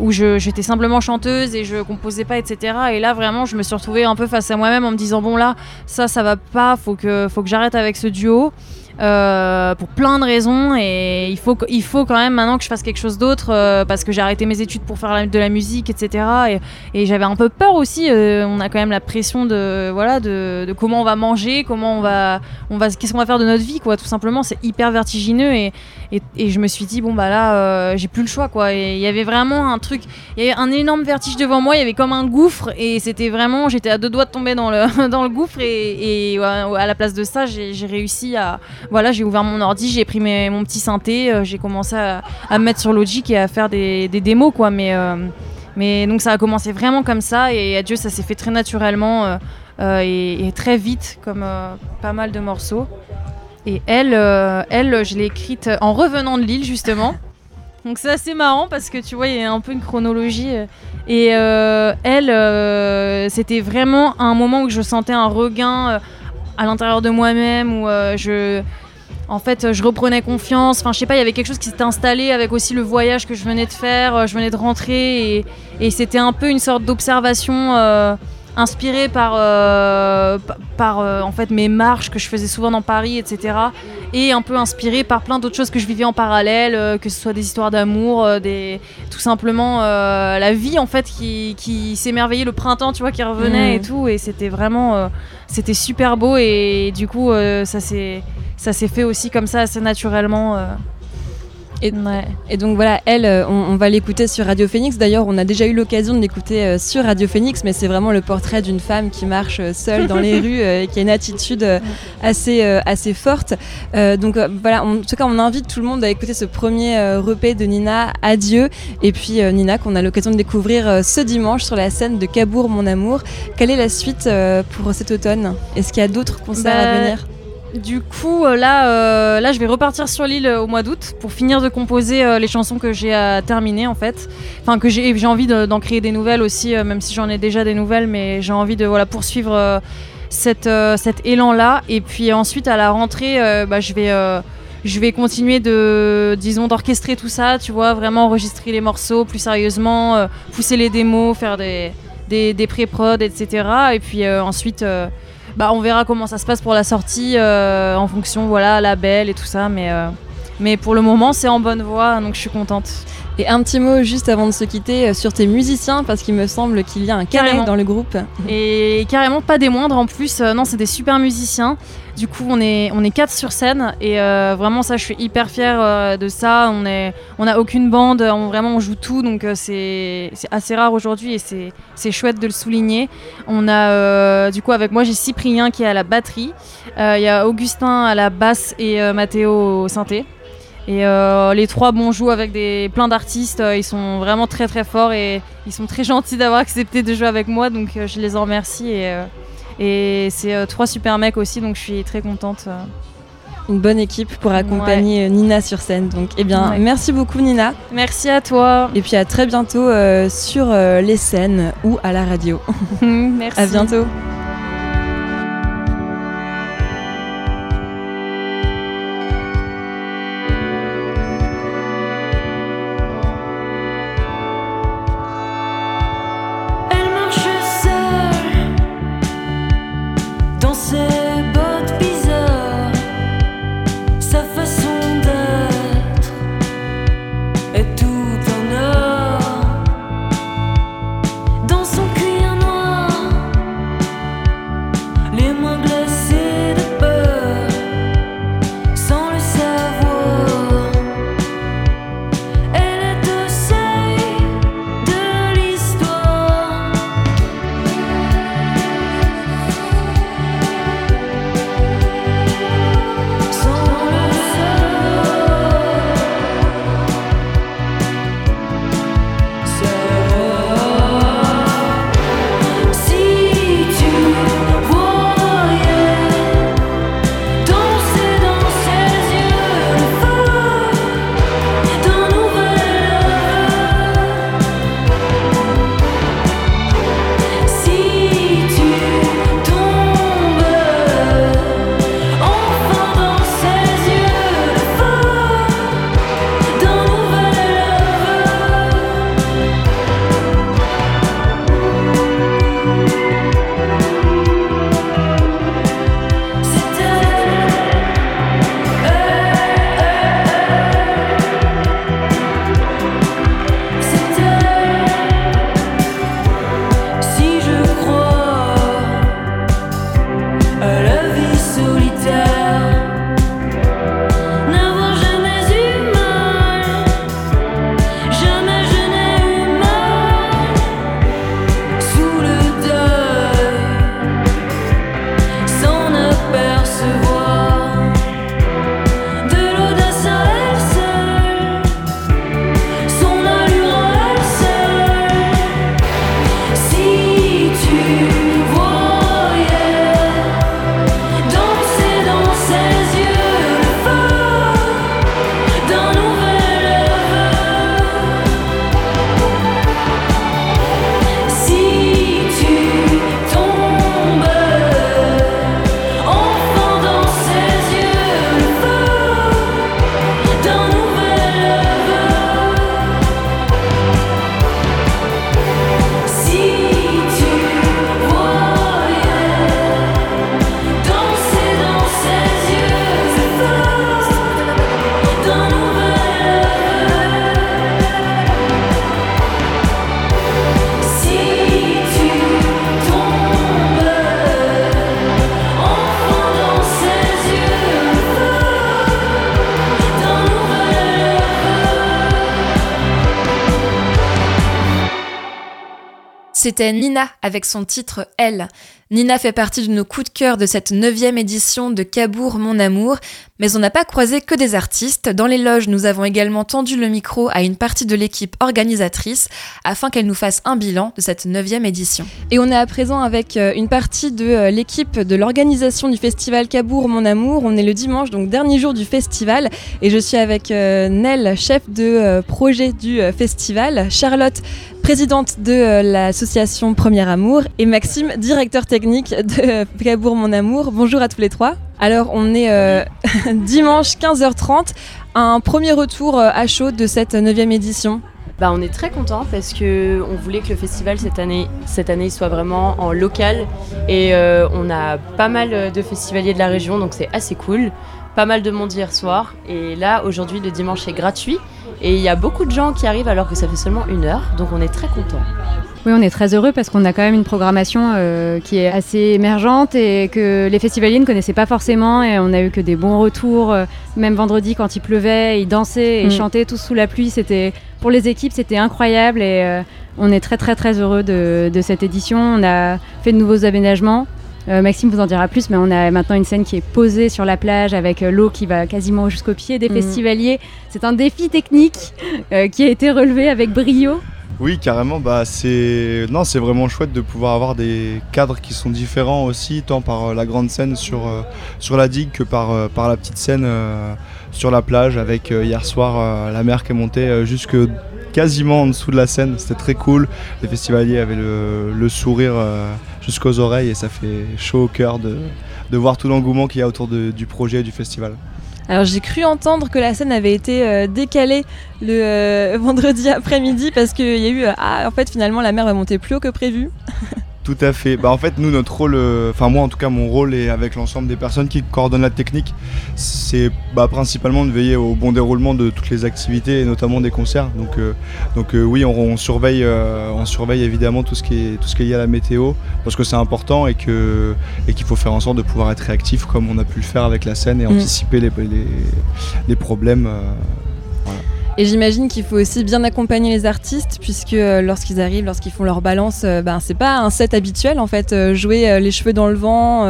où j'étais simplement chanteuse et je composais pas, etc. Et là, vraiment, je me suis retrouvée un peu face à moi-même en me disant bon là, ça, ça va pas, faut que faut que j'arrête avec ce duo. Euh, pour plein de raisons et il faut, il faut quand même maintenant que je fasse quelque chose d'autre euh, parce que j'ai arrêté mes études pour faire de la musique etc et, et j'avais un peu peur aussi euh, on a quand même la pression de voilà de, de comment on va manger comment on va on va qu'est-ce qu'on va faire de notre vie quoi tout simplement. C'est hyper vertigineux et, et, je me suis dit bon bah là euh, j'ai plus le choix quoi. Et il y avait vraiment un truc il y avait un énorme vertige devant moi il y avait comme un gouffre et c'était vraiment j'étais à deux doigts de tomber dans le dans le gouffre et, à la place de ça j'ai réussi à voilà j'ai ouvert mon ordi j'ai pris mes- mon petit synthé euh, j'ai commencé à, me mettre sur Logic et à faire des, des démos quoi. Mais euh, mais donc ça a commencé vraiment comme ça et adieu ça s'est fait très naturellement et, très vite comme pas mal de morceaux et elle euh, elle je l'ai écrite en revenant de Lille justement. Donc c'est assez marrant parce que tu vois il y a un peu une chronologie. Et euh, elle euh, c'était vraiment un moment où je sentais un regain à l'intérieur de moi-même où je en fait je reprenais confiance. Enfin je sais pas il y avait quelque chose qui s'était installé avec aussi le voyage que je venais de faire je venais de rentrer. Et, c'était un peu une sorte d'observation inspirée par euh, pa- par euh, en fait mes marches que je faisais souvent dans Paris etc et un peu inspirée par plein d'autres choses que je vivais en parallèle euh, que ce soit des histoires d'amour des tout simplement la vie en fait qui, qui s'émerveillait le printemps tu vois qui revenait et tout et c'était vraiment c'était super beau et du coup ça s'est ça s'est fait aussi comme ça assez naturellement. Et- Ouais. Et donc voilà, elle, euh, on, on va l'écouter sur Radio Phoenix. D'ailleurs, on a déjà eu l'occasion de l'écouter euh, sur Radio Phoenix, mais c'est vraiment le portrait d'une femme qui marche euh, seule dans les rues et qui a une attitude assez, assez forte. Euh, donc voilà, on- en tout cas, on invite tout le monde à écouter ce premier repas de Nina, Adieu. Et puis euh, Nina, qu'on a l'occasion de découvrir ce dimanche sur la scène de Cabourg, mon amour. Quelle est la suite pour cet automne? Est-ce qu'il y a d'autres concerts Bah, à venir? Du coup, euh, là, euh, là, je vais repartir sur l'île euh, au mois d'août pour finir de composer les chansons que j'ai à terminer en fait. Enfin, que j'ai envie de- d'en créer des nouvelles aussi, même si j'en ai déjà des nouvelles, mais j'ai envie de voilà poursuivre cette, cet élan là. Et puis ensuite, à la rentrée, bah, je vais je vais continuer de, disons, d'orchestrer tout ça, tu vois, vraiment enregistrer les morceaux plus sérieusement, pousser les démos, faire des, des, pré-prod, etc. Et puis ensuite, bah, on verra comment ça se passe pour la sortie euh, en fonction, voilà, label et tout ça. Mais, euh, mais pour le moment, c'est en bonne voie, donc je suis contente. Et un petit mot juste avant de se quitter euh, sur tes musiciens, parce qu'il me semble qu'il y a un carré Carrément. dans le groupe. Et carrément pas des moindres en plus. Euh, non, c'est des super musiciens. Du coup, on est, on est quatre sur scène et euh, vraiment ça, je suis hyper fière euh, de ça. On est, on a aucune bande, on, vraiment on joue tout, donc euh, c'est, assez rare aujourd'hui et c'est, chouette de le souligner. On a, du coup, avec moi, j'ai Cyprien qui est à la batterie. Il y a Augustin à la basse et Mathéo au synthé. Et euh, les trois bon jouent avec des plein d'artistes. euh, ils sont vraiment très très forts et ils sont très gentils d'avoir accepté de jouer avec moi. Donc euh, je les en remercie et, et c'est trois super mecs aussi. Donc je suis très contente. Une bonne équipe pour accompagner Nina sur scène. Donc, eh bien, Ouais. merci beaucoup Nina. Merci à toi. Et puis à très bientôt euh, sur euh, les scènes ou à la radio. Merci. À bientôt. C'était Nina avec son titre Elle. Nina fait partie de nos coups de cœur de cette neuvième édition de Cabourg Mon Amour, mais on n'a pas croisé que des artistes. Dans les loges, nous avons également tendu le micro à une partie de l'équipe organisatrice afin qu'elle nous fasse un bilan de cette neuvième édition. Et on est à présent avec euh, une partie de euh, l'équipe de l'organisation du festival Cabourg Mon Amour. On est le dimanche, donc dernier jour du festival, et je suis avec euh, Nel, chef de projet du festival, Charlotte, présidente de l'association Premier Amour, et Maxime, directeur technique de Cabourg Mon Amour. Bonjour à tous les trois. Alors on est euh, dimanche 15h30, un premier retour euh, à chaud de cette neuvième édition. Bah, on est très content parce que on voulait que le festival cette année, cette année soit vraiment en local et euh, on a pas mal de festivaliers de la région donc c'est assez cool. Pas mal de monde hier soir et là aujourd'hui le dimanche est gratuit et il y a beaucoup de gens qui arrivent alors que ça fait seulement une heure donc on est très content. Oui, on est très heureux parce qu'on a quand même une programmation euh, qui est assez émergente et que les festivaliers ne connaissaient pas forcément et on a eu que des bons retours. Euh, même vendredi quand il pleuvait, ils dansaient et mm. chantaient tous sous la pluie. C'était pour les équipes, c'était incroyable et euh, on est très très très heureux de, cette édition. On a fait de nouveaux aménagements. Maxime vous en dira plus, mais on a maintenant une scène qui est posée sur la plage avec l'eau qui va quasiment jusqu'au pied des mm. festivaliers. C'est un défi technique qui a été relevé avec brio. Oui, carrément. Bah, c'est non, c'est vraiment chouette de pouvoir avoir des cadres qui sont différents aussi, tant par euh, la grande scène sur, euh, sur la digue que par, euh, la petite scène sur la plage. Avec hier soir la mer qui est montée jusque quasiment en dessous de la scène. C'était très cool. Les festivaliers avaient le, sourire jusqu'aux oreilles et ça fait chaud au cœur de, de voir tout l'engouement qu'il y a autour du projet du festival. Alors j'ai cru entendre que la scène avait été euh, décalée le euh, vendredi après-midi parce qu'il y a eu euh, ah en fait finalement la mer va monter plus haut que prévu. Tout à fait. Bah, en fait, nous, notre rôle, euh, enfin moi en tout cas, mon rôle est avec l'ensemble des personnes qui coordonnent la technique, c'est bah, principalement de veiller au bon déroulement de toutes les activités et notamment des concerts. Donc, euh, donc euh, oui, on, surveille, on surveille évidemment tout ce qui est tout ce qui est lié à la météo parce que c'est important et qu'il faut faire en sorte de pouvoir être réactif comme on a pu le faire avec la scène et mm. anticiper les, les, les problèmes. Et j'imagine qu'il faut aussi bien accompagner les artistes, puisque euh, lorsqu'ils arrivent, lorsqu'ils font leur balance, euh, ben, c'est pas un set habituel en fait. Euh, jouer les cheveux dans le vent,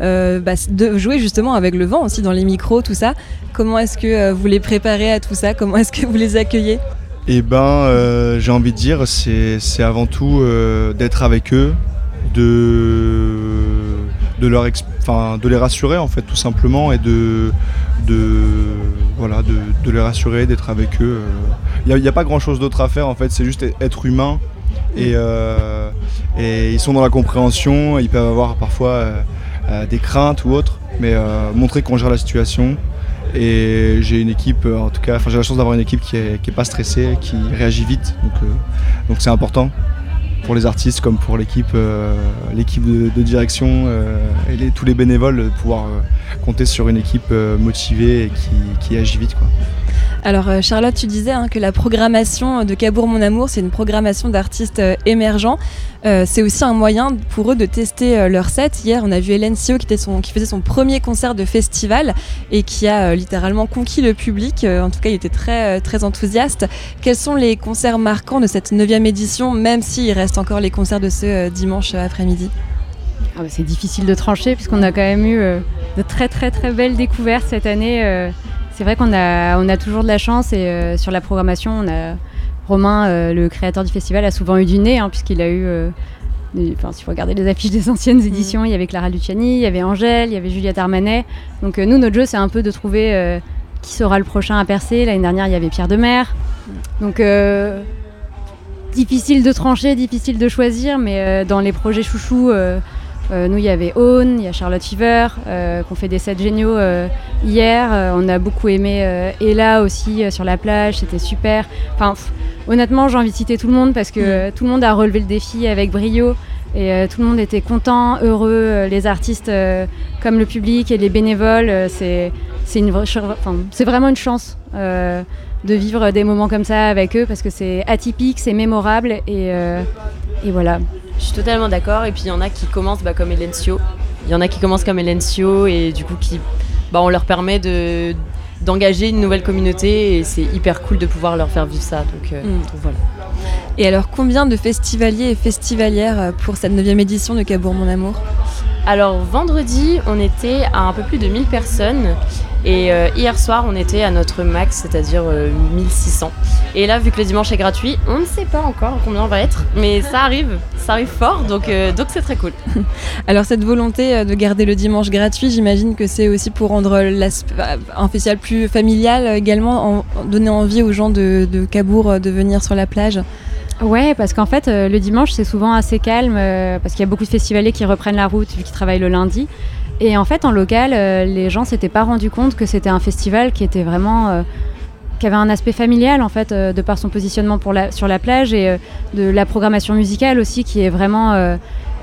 bah, de jouer justement avec le vent aussi dans les micros, tout ça. Comment est-ce que vous les préparez à tout ça? Comment est-ce que vous les accueillez? Eh ben, j'ai envie de dire, c'est avant tout d'être avec eux, de de leur de les rassurer en fait tout simplement et de de voilà de, les rassurer d'être avec eux il n'y a, pas grand chose d'autre à faire en fait c'est juste être humain et, euh, et, ils sont dans la compréhension ils peuvent avoir parfois euh, euh, des craintes ou autres mais montrer qu'on gère la situation et j'ai une équipe en tout cas j'ai la chance d'avoir une équipe qui est, qui est, pas stressée qui réagit vite donc donc c'est important pour les artistes comme pour l'équipe euh, de, direction euh, et tous les bénévoles pouvoir euh, compter sur une équipe motivée et qui, agit vite. Alors euh, Charlotte, tu disais hein, que la programmation de Cabourg Mon Amour, c'est une programmation d'artistes euh, émergents. Euh, c'est aussi un moyen pour eux de tester leur set. Hier, on a vu Hélène Sio qui, faisait son premier concert de festival et qui a littéralement conquis le public. en tout cas, il était très, très enthousiaste. Quels sont les concerts marquants de cette neuvième édition, même s'il reste encore les concerts de ce dimanche après-midi? Ah bah, C'est difficile de trancher puisqu'on a quand même eu de très très très belles découvertes cette année. C'est vrai qu'on a, on a toujours de la chance et euh, sur la programmation, on a Romain, euh, le créateur du festival, a souvent eu du nez, hein, puisqu'il a eu. Euh, enfin, si vous regardez les affiches des anciennes mm. éditions, il y avait Clara Luciani, il y avait Angèle, il y avait Juliette Armanet. Donc nous, notre jeu, c'est un peu de trouver qui sera le prochain à percer. L'année dernière, il y avait Pierre Demer. Donc difficile de trancher, difficile de choisir, mais dans les projets chouchous, euh, nous, il y avait Own, il y a Charlotte Fever, euh, qui ont fait des sets géniaux euh, hier. on a beaucoup aimé Ella aussi sur la plage, c'était super. Enfin, honnêtement, j'ai envie de citer tout le monde parce que mm. tout le monde a relevé le défi avec brio. Et tout le monde était content, heureux, les artistes comme le public et les bénévoles. c'est vraiment une chance de vivre des moments comme ça avec eux parce que c'est atypique, c'est mémorable et, et voilà. Je suis totalement d'accord. Et puis il y en a qui commencent bah, comme Elencio. Il y en a qui commencent comme Elencio et du coup qui, bah, on leur permet de d'engager une nouvelle communauté et c'est hyper cool de pouvoir leur faire vivre ça. Donc, euh, mm. voilà. Et alors, combien de festivaliers et festivalières euh, pour cette 9 édition de Cabourg Mon Amour? Alors vendredi, on était à un peu plus de 1000 personnes et euh, hier soir, on était à notre max, c'est-à-dire euh, 1600. Et là, vu que le dimanche est gratuit, on ne sait pas encore combien on va être, mais ça arrive, ça arrive fort, donc euh, donc c'est très cool. Alors, cette volonté euh, de garder le dimanche gratuit, j'imagine que c'est aussi pour rendre euh, un festival plus familial euh, également, en, en donner envie aux gens de, de Cabourg euh, de venir sur la plage? Ouais, parce qu'en fait, euh, le dimanche, c'est souvent assez calme, euh, parce qu'il y a beaucoup de festivaliers qui reprennent la route vu qu'ils travaillent le lundi. Et en fait, en local, euh, les gens s'étaient pas rendus compte que c'était un festival qui était vraiment. euh, qui avait un aspect familial, en fait, euh, de par son positionnement sur la plage et de la programmation musicale aussi, qui est vraiment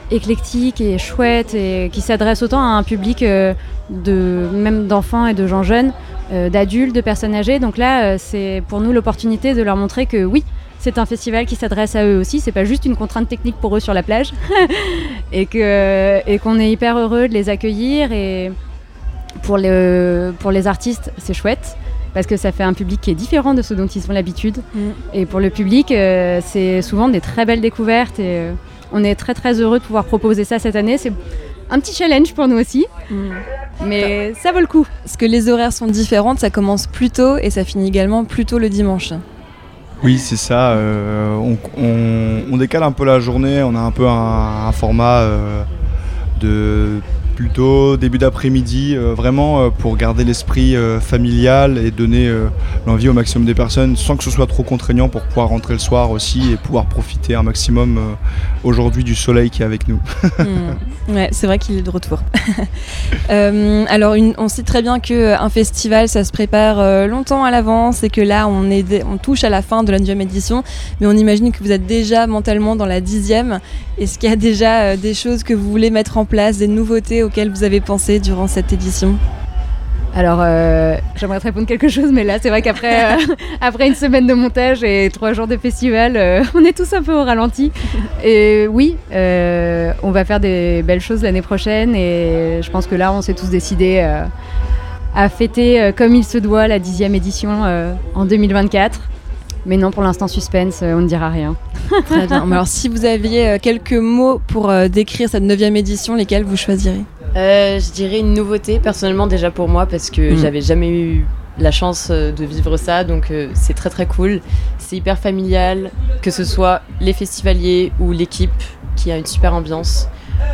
éclectique et chouette et qui s'adresse autant à un public même d'enfants et de gens jeunes, d'adultes, de personnes âgées. Donc là, c'est pour nous l'opportunité de leur montrer que oui, c'est un festival qui s'adresse à eux aussi. C'est pas juste une contrainte technique pour eux sur la plage, et qu'on est hyper heureux de les accueillir. Et pour le pour les artistes, c'est chouette parce que ça fait un public qui est différent de ce dont ils ont l'habitude. Et pour le public, euh, c'est souvent des très belles découvertes. Et euh, on est très très heureux de pouvoir proposer ça cette année. C'est un petit challenge pour nous aussi, mais ça vaut le coup. Parce que les horaires sont différentes, ça commence plus tôt et ça finit également plus tôt le dimanche. Oui, c'est ça. euh, on, décale un peu la journée. On a un peu un, un format euh, de plutôt début d'après-midi, euh, vraiment euh, pour garder l'esprit euh, familial et donner l'envie au maximum des personnes, sans que ce soit trop contraignant pour pouvoir rentrer le soir aussi et pouvoir profiter un maximum aujourd'hui du soleil qui est avec nous. Hmm. Ouais, c'est vrai qu'il est de retour. Alors, on sait très bien qu'un festival, ça se prépare longtemps à l'avance et que là, on, est on touche à la fin de la 9 édition, mais on imagine que vous êtes déjà mentalement dans la dixième. Est-ce qu'il y a déjà des choses que vous voulez mettre en place, des nouveautés auxquelles vous avez pensé durant cette édition Alors, euh, j'aimerais te répondre quelque chose, mais là, c'est vrai qu'après euh, après une semaine de montage et trois jours de festival, euh, on est tous un peu au ralenti. Et oui, on va faire des belles choses l'année prochaine et je pense que là, on s'est tous décidés à fêter comme il se doit la dixième édition en 2024. Mais non, pour l'instant, suspense, euh, on ne dira rien. Très bien. Mais alors, si vous aviez euh, quelques mots pour euh, décrire cette 9 édition, lesquels vous choisirez Euh, je dirais une nouveauté personnellement déjà pour moi parce que Mm. j'avais jamais eu la chance de vivre ça donc euh, c'est très très cool. C'est hyper familial, que ce soit les festivaliers ou l'équipe qui a une super ambiance.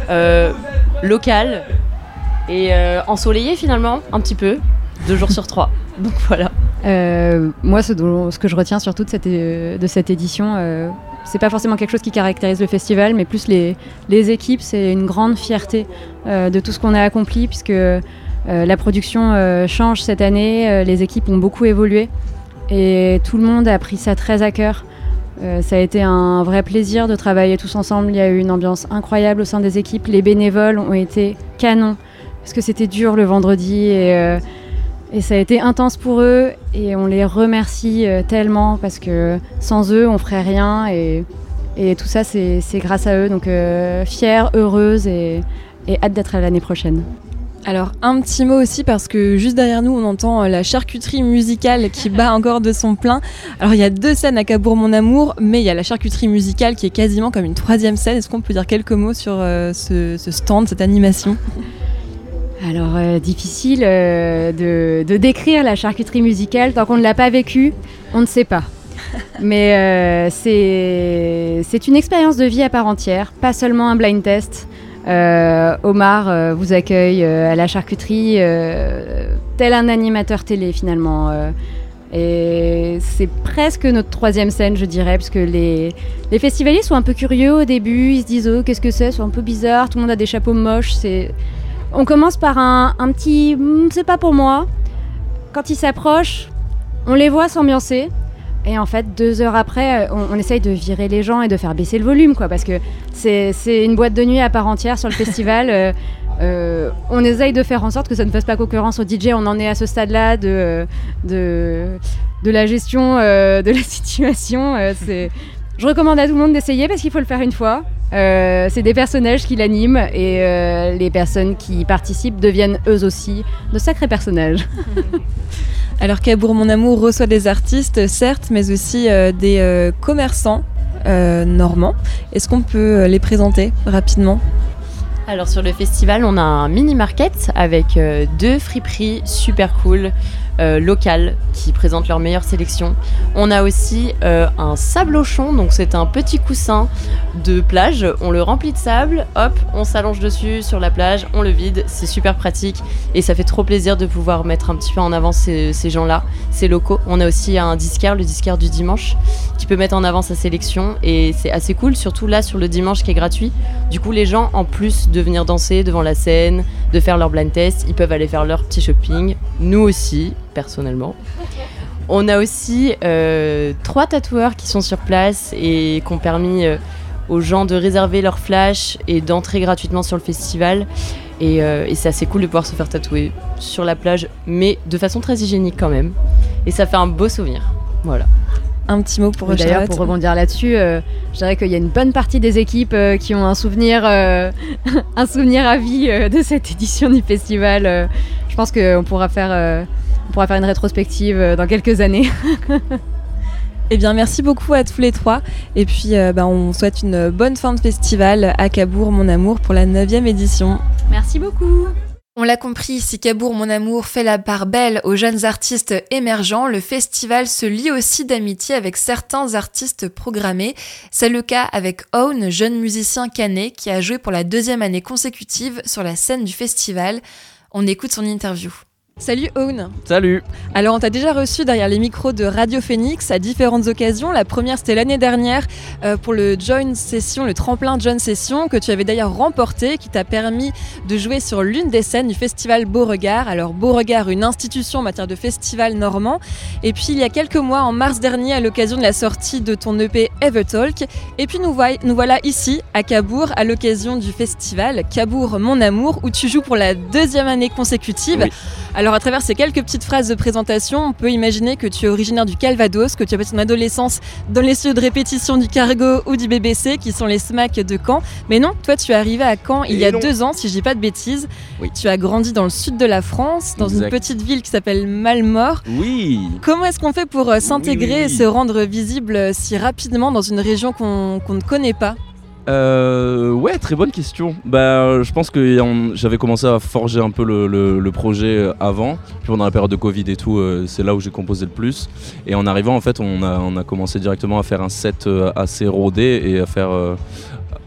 Euh, locale et euh, ensoleillée finalement un petit peu, deux jours sur trois. Donc voilà. Euh, moi, ce, que je retiens surtout de cette, euh, de cette édition, euh, c'est pas forcément quelque chose qui caractérise le festival, mais plus les, les équipes. C'est une grande fierté de tout ce qu'on a accompli, puisque la production change cette année, les équipes ont beaucoup évolué, et tout le monde a pris ça très à cœur. Ça a été un vrai plaisir de travailler tous ensemble. Il y a eu une ambiance incroyable au sein des équipes. Les bénévoles ont été canons, parce que c'était dur le vendredi, et et ça a été intense pour eux et on les remercie euh, tellement parce que sans eux, on ferait rien et, et tout ça, c'est grâce à eux. Donc euh, fière, heureuse et, et hâte d'être à l'année prochaine. Alors un petit mot aussi parce que juste derrière nous on entend euh, la charcuterie musicale qui bat encore de son plein. Alors il y a deux scènes à Cabourg mon amour, mais il y a la charcuterie musicale qui est quasiment comme une troisième scène. Est-ce qu'on peut dire quelques mots sur euh, ce, ce stand, cette animation? Alors euh, difficile euh, de, de décrire la charcuterie musicale tant qu'on ne l'a pas vécue, on ne sait pas. Mais euh, c'est une expérience de vie à part entière, pas seulement un blind test. Omar vous accueille à la charcuterie tel un animateur télé finalement. et c'est presque notre troisième scène, je dirais, parce que les, les festivaliers sont un peu curieux au début, ils se disent oh, qu'est-ce que c'est, c'est un peu bizarre, tout le monde a des chapeaux moches. C'est... On commence par un, un petit Hmm, c'est pas pour moi. Quand ils s'approchent, on les voit s'ambiancer. Et en fait, deux heures après, euh, on, on essaye de virer les gens et de faire baisser le volume, quoi, parce que c'est, une boîte de nuit à part entière sur le festival. euh, euh, on essaye de faire en sorte que ça ne fasse pas concurrence au DJ. On en est à ce stade-là de, de, de la gestion euh, de la situation. c'est... Je recommande à tout le monde d'essayer parce qu'il faut le faire une fois. Euh, c'est des personnages qui l'animent et euh, les personnes qui y participent deviennent eux aussi de sacrés personnages. Alors Cabourg mon amour reçoit des artistes certes, mais aussi euh, des euh, commerçants. euh, normands. Est-ce qu'on peut les présenter rapidement? Alors sur le festival, on a un mini market avec deux friperies super cool, euh, locales, qui présentent leur meilleure sélection. On a aussi euh, un sablochon, donc c'est un petit coussin de plage. On le remplit de sable, hop, on s'allonge dessus sur la plage, on le vide. C'est super pratique et ça fait trop plaisir de pouvoir mettre un petit peu en avant ces, ces gens-là, ces locaux. On a aussi un disquaire, le disquaire du dimanche, qui peut mettre en avant sa sélection et c'est assez cool, surtout là sur le dimanche qui est gratuit. Du coup, les gens, en plus de venir danser devant la scène, de faire leur blind test, ils peuvent aller faire leur petit shopping. Nous aussi, personnellement. On a aussi euh, trois tatoueurs qui sont sur place et qui ont permis euh, aux gens de réserver leur flash et d'entrer gratuitement sur le festival. Et, euh, et c'est assez cool de pouvoir se faire tatouer sur la plage, mais de façon très hygiénique quand même. Et ça fait un beau souvenir. Voilà. Un petit mot pour D'ailleurs, pour rebondir là-dessus, euh, je dirais qu'il y a une bonne partie des équipes euh, qui ont un souvenir, euh, un souvenir à vie euh, de cette édition du festival. Euh, je pense qu'on pourra faire, euh, on pourra faire une rétrospective euh, dans quelques années. Eh bien, merci beaucoup à tous les trois. Et puis, euh, bah, on souhaite une bonne fin de festival à Cabourg, mon amour, pour la 9e édition. Merci beaucoup. On l'a compris, si Cabourg Mon Amour fait la part belle aux jeunes artistes émergents, le festival se lie aussi d'amitié avec certains artistes programmés. C'est le cas avec Owen, jeune musicien canet qui a joué pour la deuxième année consécutive sur la scène du festival. On écoute son interview. Salut Owen Salut Alors on t'a déjà reçu derrière les micros de Radio Phoenix à différentes occasions. La première c'était l'année dernière euh, pour le Join Session, le tremplin Join Session que tu avais d'ailleurs remporté, qui t'a permis de jouer sur l'une des scènes du festival Beauregard. Alors Beauregard, une institution en matière de festival normand. Et puis il y a quelques mois, en mars dernier, à l'occasion de la sortie de ton EP Evertalk. Et puis nous, voi- nous voilà ici à Cabourg à l'occasion du festival Cabourg Mon Amour où tu joues pour la deuxième année consécutive. Oui. Alors à travers ces quelques petites phrases de présentation, on peut imaginer que tu es originaire du Calvados, que tu as passé ton adolescence dans les studios de répétition du Cargo ou du BBC, qui sont les SMAC de Caen. Mais non, toi tu es arrivé à Caen il y a non. deux ans, si je dis pas de bêtises. Oui. Tu as grandi dans le sud de la France, dans une petite ville qui s'appelle Malmort. Oui Comment est-ce qu'on fait pour euh, s'intégrer oui, et se rendre visible euh, si rapidement dans une région qu'on qu'on ne connaît pas? Euh, ouais, très bonne question. Bah, je pense que j'avais commencé à forger un peu le, projet euh, avant. Puis pendant la période de Covid et tout, euh, c'est là où j'ai composé le plus. Et en arrivant, en fait, on a, commencé directement à faire un set euh, assez rodé et à faire euh,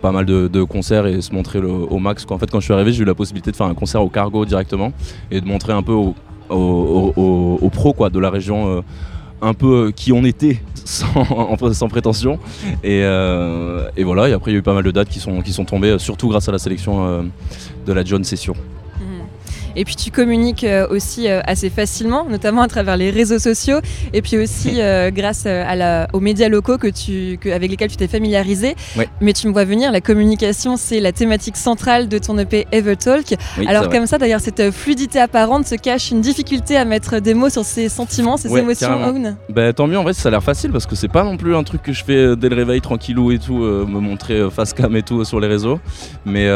pas mal de, concerts et se montrer au max. En fait, quand je suis arrivé, j'ai eu la possibilité de faire un concert au Cargo directement et de montrer un peu aux au, au- aux pros de la région. euh, un peu euh, qui on était sans, en- sans prétention et, euh, et voilà, et après il y a eu pas mal de dates qui sont, qui sont tombées, euh, surtout grâce à la sélection de la John Session. Et puis tu communiques euh, aussi euh, assez facilement, notamment à travers les réseaux sociaux, et puis aussi euh, grâce à la- aux médias locaux que tu, que- avec lesquels tu t'es familiarisé. Ouais. Mais tu me vois venir, la communication, c'est la thématique centrale de ton EP Evertalk. Oui, Alors vrai. comme ça, d'ailleurs, cette fluidité apparente se cache une difficulté à mettre des mots sur ces sentiments, Ouais, émotions. Bah, tant mieux, en vrai, ça a l'air facile parce que c'est pas non plus un truc que je fais dès le réveil tranquillou et tout, euh, me montrer face cam et tout euh, sur les réseaux. Mais,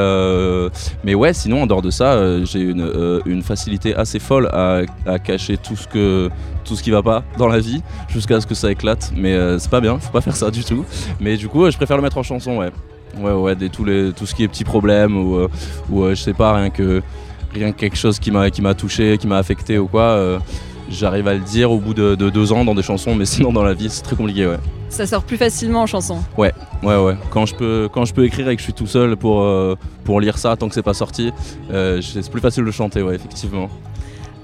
mais ouais, sinon, en dehors de ça, j'ai une, euh, une facilité assez folle à, à cacher tout ce, que, tout ce qui va pas dans la vie jusqu'à ce que ça éclate. Mais euh, c'est pas bien, faut pas faire ça du tout. Mais du coup, je préfère le mettre en chanson, ouais. Ouais, ouais, des, tous les, tout ce qui est petits problèmes ou, euh, ou je sais pas, rien que, rien que quelque chose qui m'a qui m'a touché, qui m'a affecté ou quoi. J'arrive à le dire au bout de, de deux ans dans des chansons, mais sinon dans la vie c'est très compliqué, ouais. Ça sort plus facilement en chanson. Ouais, ouais. Quand je peux, quand je peux écrire et que je suis tout seul pour, euh, pour lire ça tant que c'est pas sorti, euh, c'est plus facile de chanter, ouais, effectivement.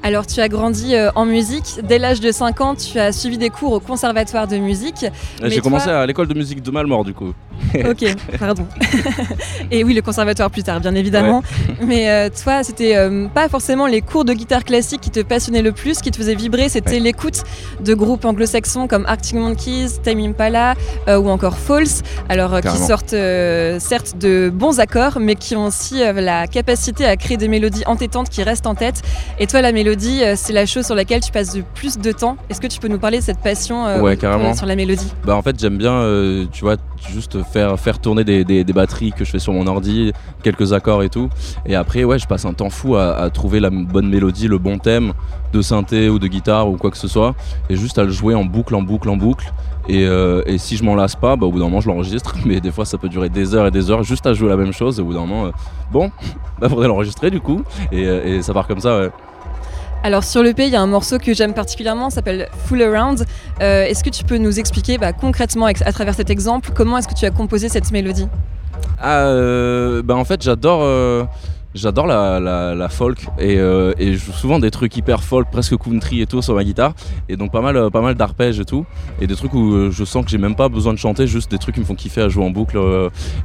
Alors tu as grandi euh, en musique. Dès l'âge de 5 ans, tu as suivi des cours au conservatoire de musique. Mais J'ai toi- commencé à l'école de musique de Malmort du coup. Ok, pardon. Et oui, le conservatoire plus tard, bien évidemment. Mais euh, toi, c'était euh, pas forcément les cours de guitare classique qui te passionnaient le plus, qui te faisaient vibrer, c'était Ouais. l'écoute de groupes anglo-saxons comme Arctic Monkeys, Time Impala euh, ou encore Falls, alors qui sortent certes de bons accords, mais qui ont aussi la capacité à créer des mélodies entêtantes qui restent en tête. Et toi, la mélodie mélodie, euh, c'est la chose sur laquelle tu passes le plus de temps. Est-ce que tu peux nous parler de cette passion euh, Ouais, pour- carrément. sur la mélodie Bah en fait j'aime bien, euh, tu vois, juste faire, faire tourner des, des- des batteries que je fais sur mon ordi, quelques accords et tout. Et après ouais je passe un temps fou à, à trouver la bonne mélodie, le bon thème de synthé ou de guitare ou quoi que ce soit. Et juste à le jouer en boucle, en boucle, en boucle. Et, euh, et si je m'en lasse pas, bah, au bout d'un moment je l'enregistre. Mais des fois ça peut durer des heures et des heures juste à jouer la même chose. Et au bout d'un moment, bon, bah faudrait l'enregistrer du coup. Et, et ça part comme ça ouais. Alors sur l'EP, il y a un morceau que j'aime particulièrement, s'appelle Full Around. Euh, Est-ce que tu peux nous expliquer bah, concrètement, à travers cet exemple, comment est-ce que tu as composé cette mélodie? Ah, euh, bah en fait, j'adore. euh, J'adore la, la- folk et, euh, et je joue souvent des trucs hyper folk, presque country et tout sur ma guitare. Et donc pas mal, euh, pas mal d'arpèges et tout. Et des trucs où euh, je sens que j'ai même pas besoin de chanter, juste des trucs qui me font kiffer à jouer en boucle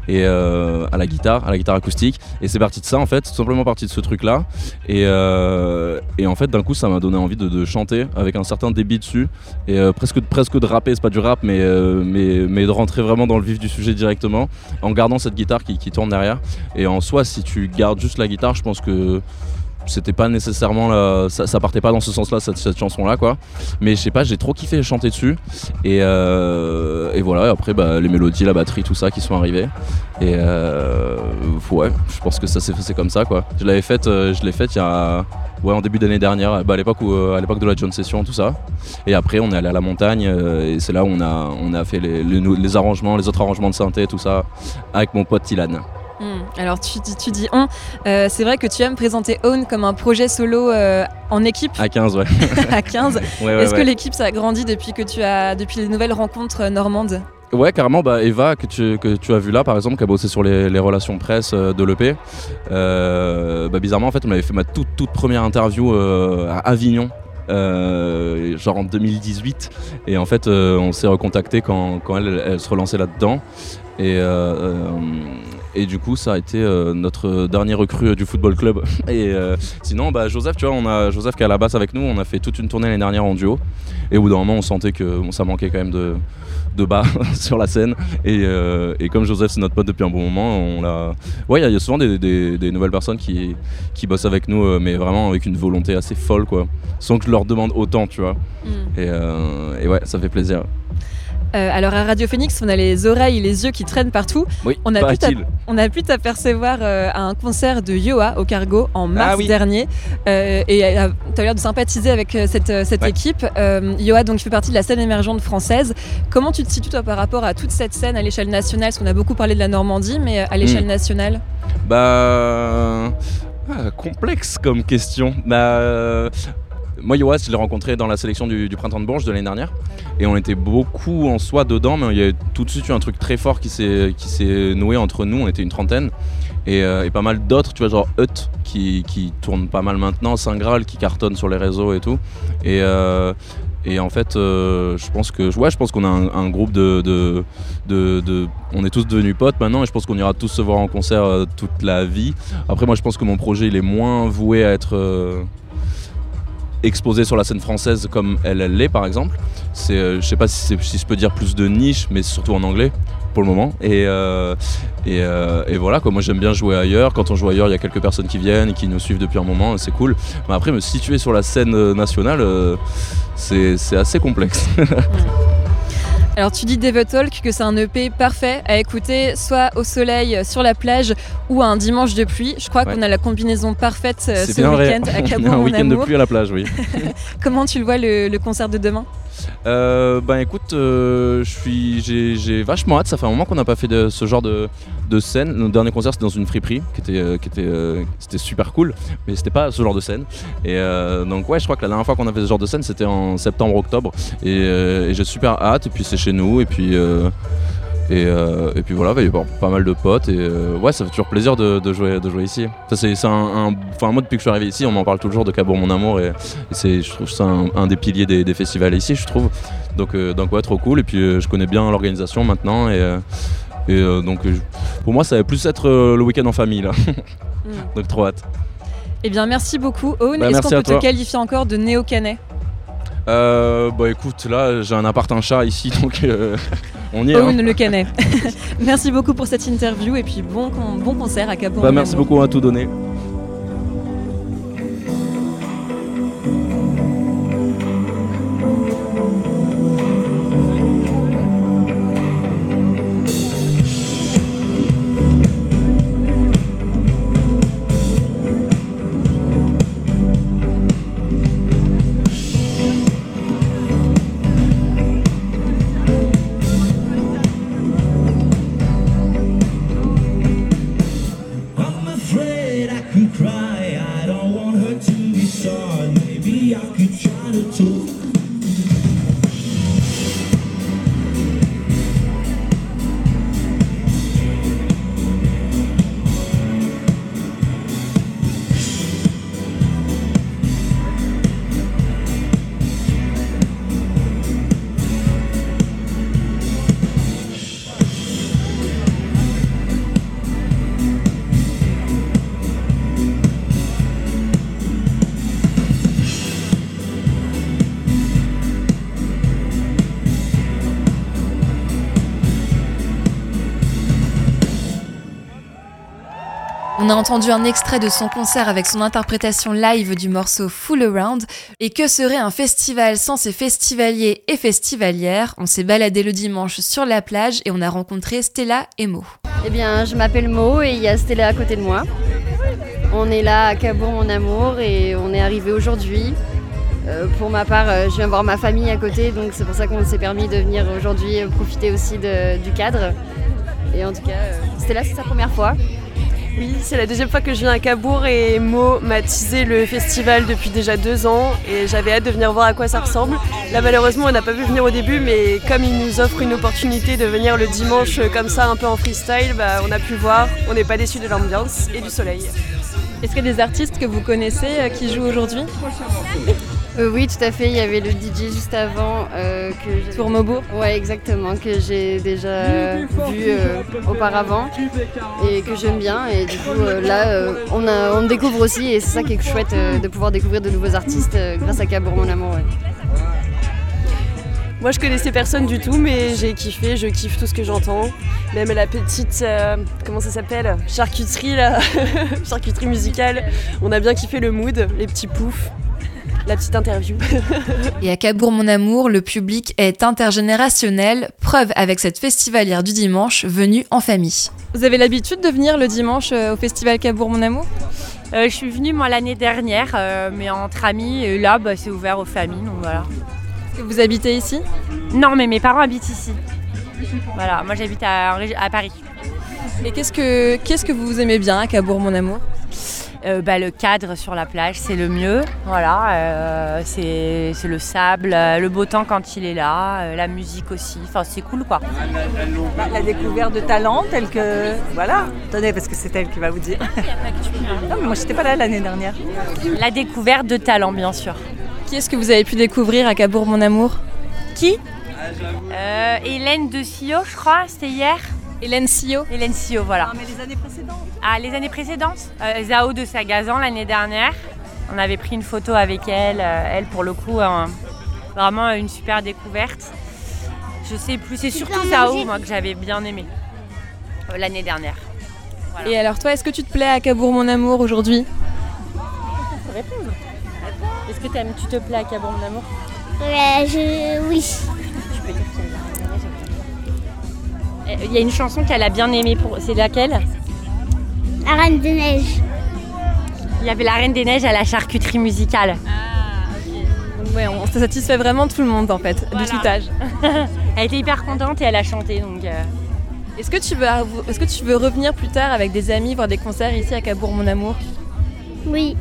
et à la guitare, à la guitare acoustique. Et c'est parti de ça en fait, tout simplement parti de ce truc là et, et en fait d'un coup ça m'a donné envie de, de chanter avec un certain débit dessus. Et presque, presque de rapper, c'est pas du rap mais, mais, mais de rentrer vraiment dans le vif du sujet directement en gardant cette guitare qui, qui tourne derrière. Et en soi, si tu gardes juste la guitare, je pense que c'était pas nécessairement la... ça, partait pas dans ce sens-là cette, chanson-là quoi. Mais je sais pas, j'ai trop kiffé chanter dessus. Et, euh, et voilà. Après, bah, les mélodies, la batterie, tout ça qui sont arrivés. Et euh, ouais, je pense que ça s'est fait comme ça quoi. Je l'avais faite, euh, je l'ai faite il y a ouais en début d'année dernière, bah, à l'époque à l'époque de la John Session tout ça. Et après, on est allé à la montagne et c'est là où on a on a fait les, les les arrangements, les autres arrangements de synthé, tout ça avec mon pote Tilan. Hmm. Alors tu dis, tu dis on, Euh, c'est vrai que tu aimes présenter Own comme un projet solo euh, en équipe À 15 ouais. à 15. Ouais, ouais, Est-ce ouais. que l'équipe ça a grandi depuis que tu as depuis les nouvelles rencontres euh, normandes Ouais, carrément. Bah, Eva, que tu, que tu as vu là, par exemple, qui a bossé sur les, les relations presse euh, de l'EP. euh, bah, bizarrement, en fait, on m'avait fait ma toute, toute première interview euh, à Avignon. genre en 2018 et en fait on s'est recontacté quand, quand elle, elle se relançait là-dedans et, euh, euh, et du coup ça a été euh, notre dernier recrue du football club. Et sinon bah, Joseph tu vois on a Joseph qui est à la basse avec nous. On a fait toute une tournée l'année dernière en duo. Et au bout d'un moment on sentait que bon, ça manquait quand même de, de bas sur la scène. Et, euh, et comme Joseph c'est notre pote depuis un bon moment on l'a ouais il y a- il y, a souvent des, des- des nouvelles personnes qui, qui bossent avec nous euh, mais vraiment avec une volonté assez folle quoi. Sans que je leur demande autant tu vois. Mm. et, euh, et ouais ça fait plaisir Euh, alors à Radio Phoenix, on a les oreilles et les yeux qui traînent partout. oui On a, pu on a pu t'apercevoir euh, à un concert de Yoa au Cargo en mars Ah oui. dernier. Euh, et tu as l'air de sympathiser avec cette, cette Ouais. équipe. Yoa donc, fait partie de la scène émergente française. Comment tu te situes toi par rapport à toute cette scène à l'échelle nationale? Parce qu'on a beaucoup parlé de la Normandie, mais à l'échelle Mm. nationale Bah. ah, complexe comme question. Bah. Moi, Yoas, je l'ai rencontré dans la sélection du, Printemps de Bourges de l'année dernière. Et on était beaucoup en soi dedans, mais il y a tout de suite eu un truc très fort qui s'est noué entre nous. On était une trentaine. Et, euh, et pas mal d'autres, tu vois, genre Hut qui, qui tourne pas mal maintenant, Saint Graal qui cartonne sur les réseaux et tout. Et, euh, en fait, euh, je pense que ouais, je pense qu'on a un, groupe de, On est tous devenus potes maintenant et je pense qu'on ira tous se voir en concert toute la vie. Après, moi, je pense que mon projet, il est moins voué à être. Exposé sur la scène française comme elle l'est par exemple. C'est euh, je sais pas si, si je peux dire plus de niche mais surtout en anglais pour le moment. Et, euh, euh, et voilà quoi. Moi j'aime bien jouer ailleurs. Quand on joue ailleurs il y a quelques personnes qui viennent et qui nous suivent depuis un moment c'est cool. Mais après me situer sur la scène nationale euh, c'est c'est assez complexe Alors tu dis Deve Talk que c'est un EP parfait à écouter soit au soleil sur la plage ou un dimanche de pluie. Je crois Ouais. qu'on a la combinaison parfaite euh, ce week-end à Cabourg un week-end de pluie à la plage oui Comment tu le vois le, le concert de demain? Euh, ben écoute, euh, j'ai vachement hâte. Ça fait un moment qu'on n'a pas fait de, ce genre de, de scène. Notre dernier concert c'était dans une friperie, qui était, euh, qui était, euh, c'était super cool, mais c'était pas ce genre de scène. Et euh, donc ouais, je crois que la dernière fois qu'on a fait ce genre de scène, c'était en septembre-octobre. Et, et j'ai super hâte. Et puis c'est chez nous. Et puis et, et puis voilà, il y avoir pas mal de potes et ouais, ça fait toujours plaisir de, jouer, de jouer ici. Ça c'est, un, enfin moi depuis que je suis arrivé ici, on m'en parle toujours de Cabourg mon amour et, c'est, je trouve ça un, un des piliers des, festivals ici, je trouve. Donc donc ouais, trop cool. Et puis je connais bien l'organisation maintenant et et euh, donc euh, pour moi ça va plus être euh, le week-end en famille là. donc trop hâte. Eh bien merci beaucoup Owen. Bah, Est-ce qu'on peut te qualifier encore de néo-canet? Euh, bah écoute, là j'ai un appart un chat ici donc euh, on y est. hein. Owen le canet. merci beaucoup pour cette interview et puis bon, con- bon concert à Cabourg Bah, merci beaucoup à tout donner. On a entendu un extrait de son concert avec son interprétation live du morceau Full Around. Et que serait un festival sans ses festivaliers et festivalières? On s'est baladé le dimanche sur la plage et on a rencontré Stella et Mo. Eh bien, je m'appelle Mo et il y a Stella à côté de moi. On est là à Cabourg, mon amour, et on est arrivé aujourd'hui. Euh, pour ma part, euh, je viens voir ma famille à côté, donc c'est pour ça qu'on s'est permis de venir aujourd'hui euh, profiter aussi du cadre. Et en tout cas, euh, Stella, c'est sa première fois. Oui, c'est la deuxième fois que je viens à Cabourg et Mo m'a teasé le festival depuis déjà deux ans et j'avais hâte de venir voir à quoi ça ressemble. Là malheureusement on n'a pas pu venir au début mais comme il nous offre une opportunité de venir le dimanche comme ça un peu en freestyle, bah, on a pu voir, on n'est pas déçus de l'ambiance et du soleil. Est-ce qu'il y a des artistes que vous connaissez euh, qui jouent aujourd'hui? Euh, oui, tout à fait. Il y avait le DJ juste avant euh, que Ouais, exactement, que j'ai déjà vu euh, auparavant et que j'aime bien. Et du coup, euh, là, euh, on, a, on découvre aussi et c'est ça qui est chouette euh, de pouvoir découvrir de nouveaux artistes euh, grâce à Cabourg, mon amour. ouais. Moi je connaissais personne du tout mais j'ai kiffé, je kiffe tout ce que j'entends. Même la petite, euh, comment ça s'appelle? Charcuterie là, charcuterie musicale. On a bien kiffé le mood, les petits poufs, la petite interview. Et à Cabourg Mon Amour, le public est intergénérationnel, preuve avec cette festivalière du dimanche venue en famille. Vous avez l'habitude de venir le dimanche euh, au festival Cabourg Mon Amour? Euh, je suis venue moi l'année dernière, euh, mais entre amis, et là bah, c'est ouvert aux familles, donc voilà. Est-ce que vous habitez ici? Non, mais mes parents habitent ici. Voilà, moi j'habite à, à Paris. Et qu'est-ce que, qu'est-ce que vous aimez bien à Cabourg Mon Amour? Euh, bah, le cadre sur la plage, c'est le mieux. Voilà, euh, c'est c'est le sable, euh, le beau temps quand il est là, euh, la musique aussi. Enfin, c'est cool quoi. La découverte de talents tels que. Voilà, tenez, parce que c'est elle qui va vous dire. non, mais moi, j'étais pas là l'année dernière. La découverte de talent, bien sûr. Qui est-ce que vous avez pu découvrir à Cabourg Mon Amour? Qui? Euh, Hélène de Sio, je crois, c'était hier. Hélène Sio Hélène Sio, voilà. mais les années précédentes. Ah, les années précédentes Euh, Zao de Sagazan l'année dernière. On avait pris une photo avec elle. euh, elle, pour le coup, vraiment une super découverte. Je sais plus, c'est surtout Zao, moi, que j'avais bien aimé euh, l'année dernière. Et alors toi, est-ce que tu te plais à Cabourg Mon Amour aujourd'hui? Répondre. Est-ce que t'aimes- tu te plais à Cabourg, mon amour? Je... oui. Euh, Il y a une chanson qu'elle a bien aimée. Pour... C'est laquelle La Reine des Neiges. Il y avait la Reine des Neiges à la charcuterie musicale. Donc ouais, on, ça satisfait vraiment tout le monde en fait, Voilà. de tout âge. elle était hyper contente et elle a chanté. Donc, euh, Est-ce que, tu veux, est-ce que tu veux revenir plus tard avec des amis voir des concerts ici à Cabourg Mon Amour? Oui.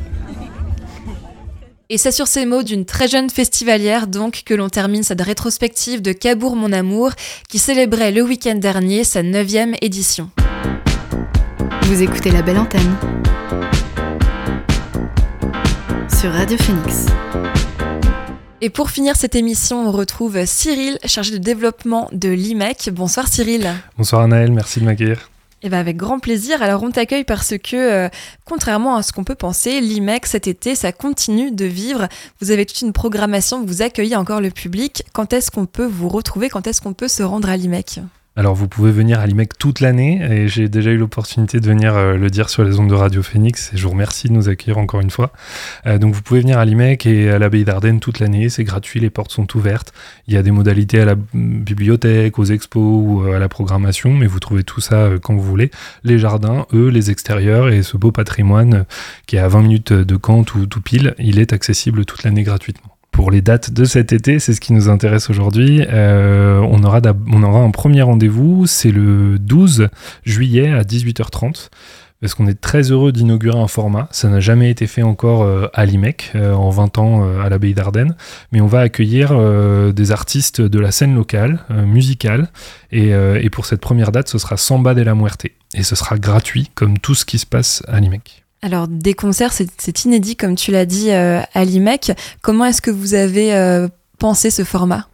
Et c'est sur ces mots d'une très jeune festivalière donc que l'on termine cette rétrospective de Cabourg Mon Amour qui célébrait le week-end dernier sa 9 édition. Vous écoutez la belle antenne sur Radio Phoenix. Et pour finir cette émission, on retrouve Cyril, chargé de développement de l'IMEC. Bonsoir Cyril. Bonsoir Anaël, merci de m'accueillir. Eh ben avec grand plaisir. Alors on t'accueille parce que, euh, contrairement à ce qu'on peut penser, l'IMEC cet été, ça continue de vivre. Vous avez toute une programmation, vous accueillez encore le public. Quand est-ce qu'on peut vous retrouver? Quand est-ce qu'on peut se rendre à l'IMEC? Alors vous pouvez venir à l'IMEC toute l'année et j'ai déjà eu l'opportunité de venir euh, le dire sur les ondes de Radio Phoenix et je vous remercie de nous accueillir encore une fois. Euh, donc vous pouvez venir à l'IMEC et à l'abbaye d'Ardenne toute l'année, c'est gratuit, les portes sont ouvertes. Il y a des modalités à la bibliothèque, aux expos ou euh, à la programmation, mais vous trouvez tout ça quand vous voulez. Les jardins, eux, les extérieurs et ce beau patrimoine qui est à 20 minutes de Caen tout pile, il est accessible toute l'année gratuitement. Pour les dates de cet été, c'est ce qui nous intéresse aujourd'hui. Euh, on, aura un premier rendez-vous, c'est le 12 juillet à 18h30. Parce qu'on est très heureux d'inaugurer un format. Ça n'a jamais été fait encore euh, à l'IMEC, euh, en 20 ans à l'abbaye d'Ardenne. Mais on va accueillir des artistes de la scène locale, musicale. Et, et pour cette première date, ce sera Samba de la Muerte. Et ce sera gratuit, comme tout ce qui se passe à l'IMEC. Alors des concerts, c'est inédit comme tu l'as dit euh, à l'IMEC. Comment est-ce que vous avez euh, pensé ce format?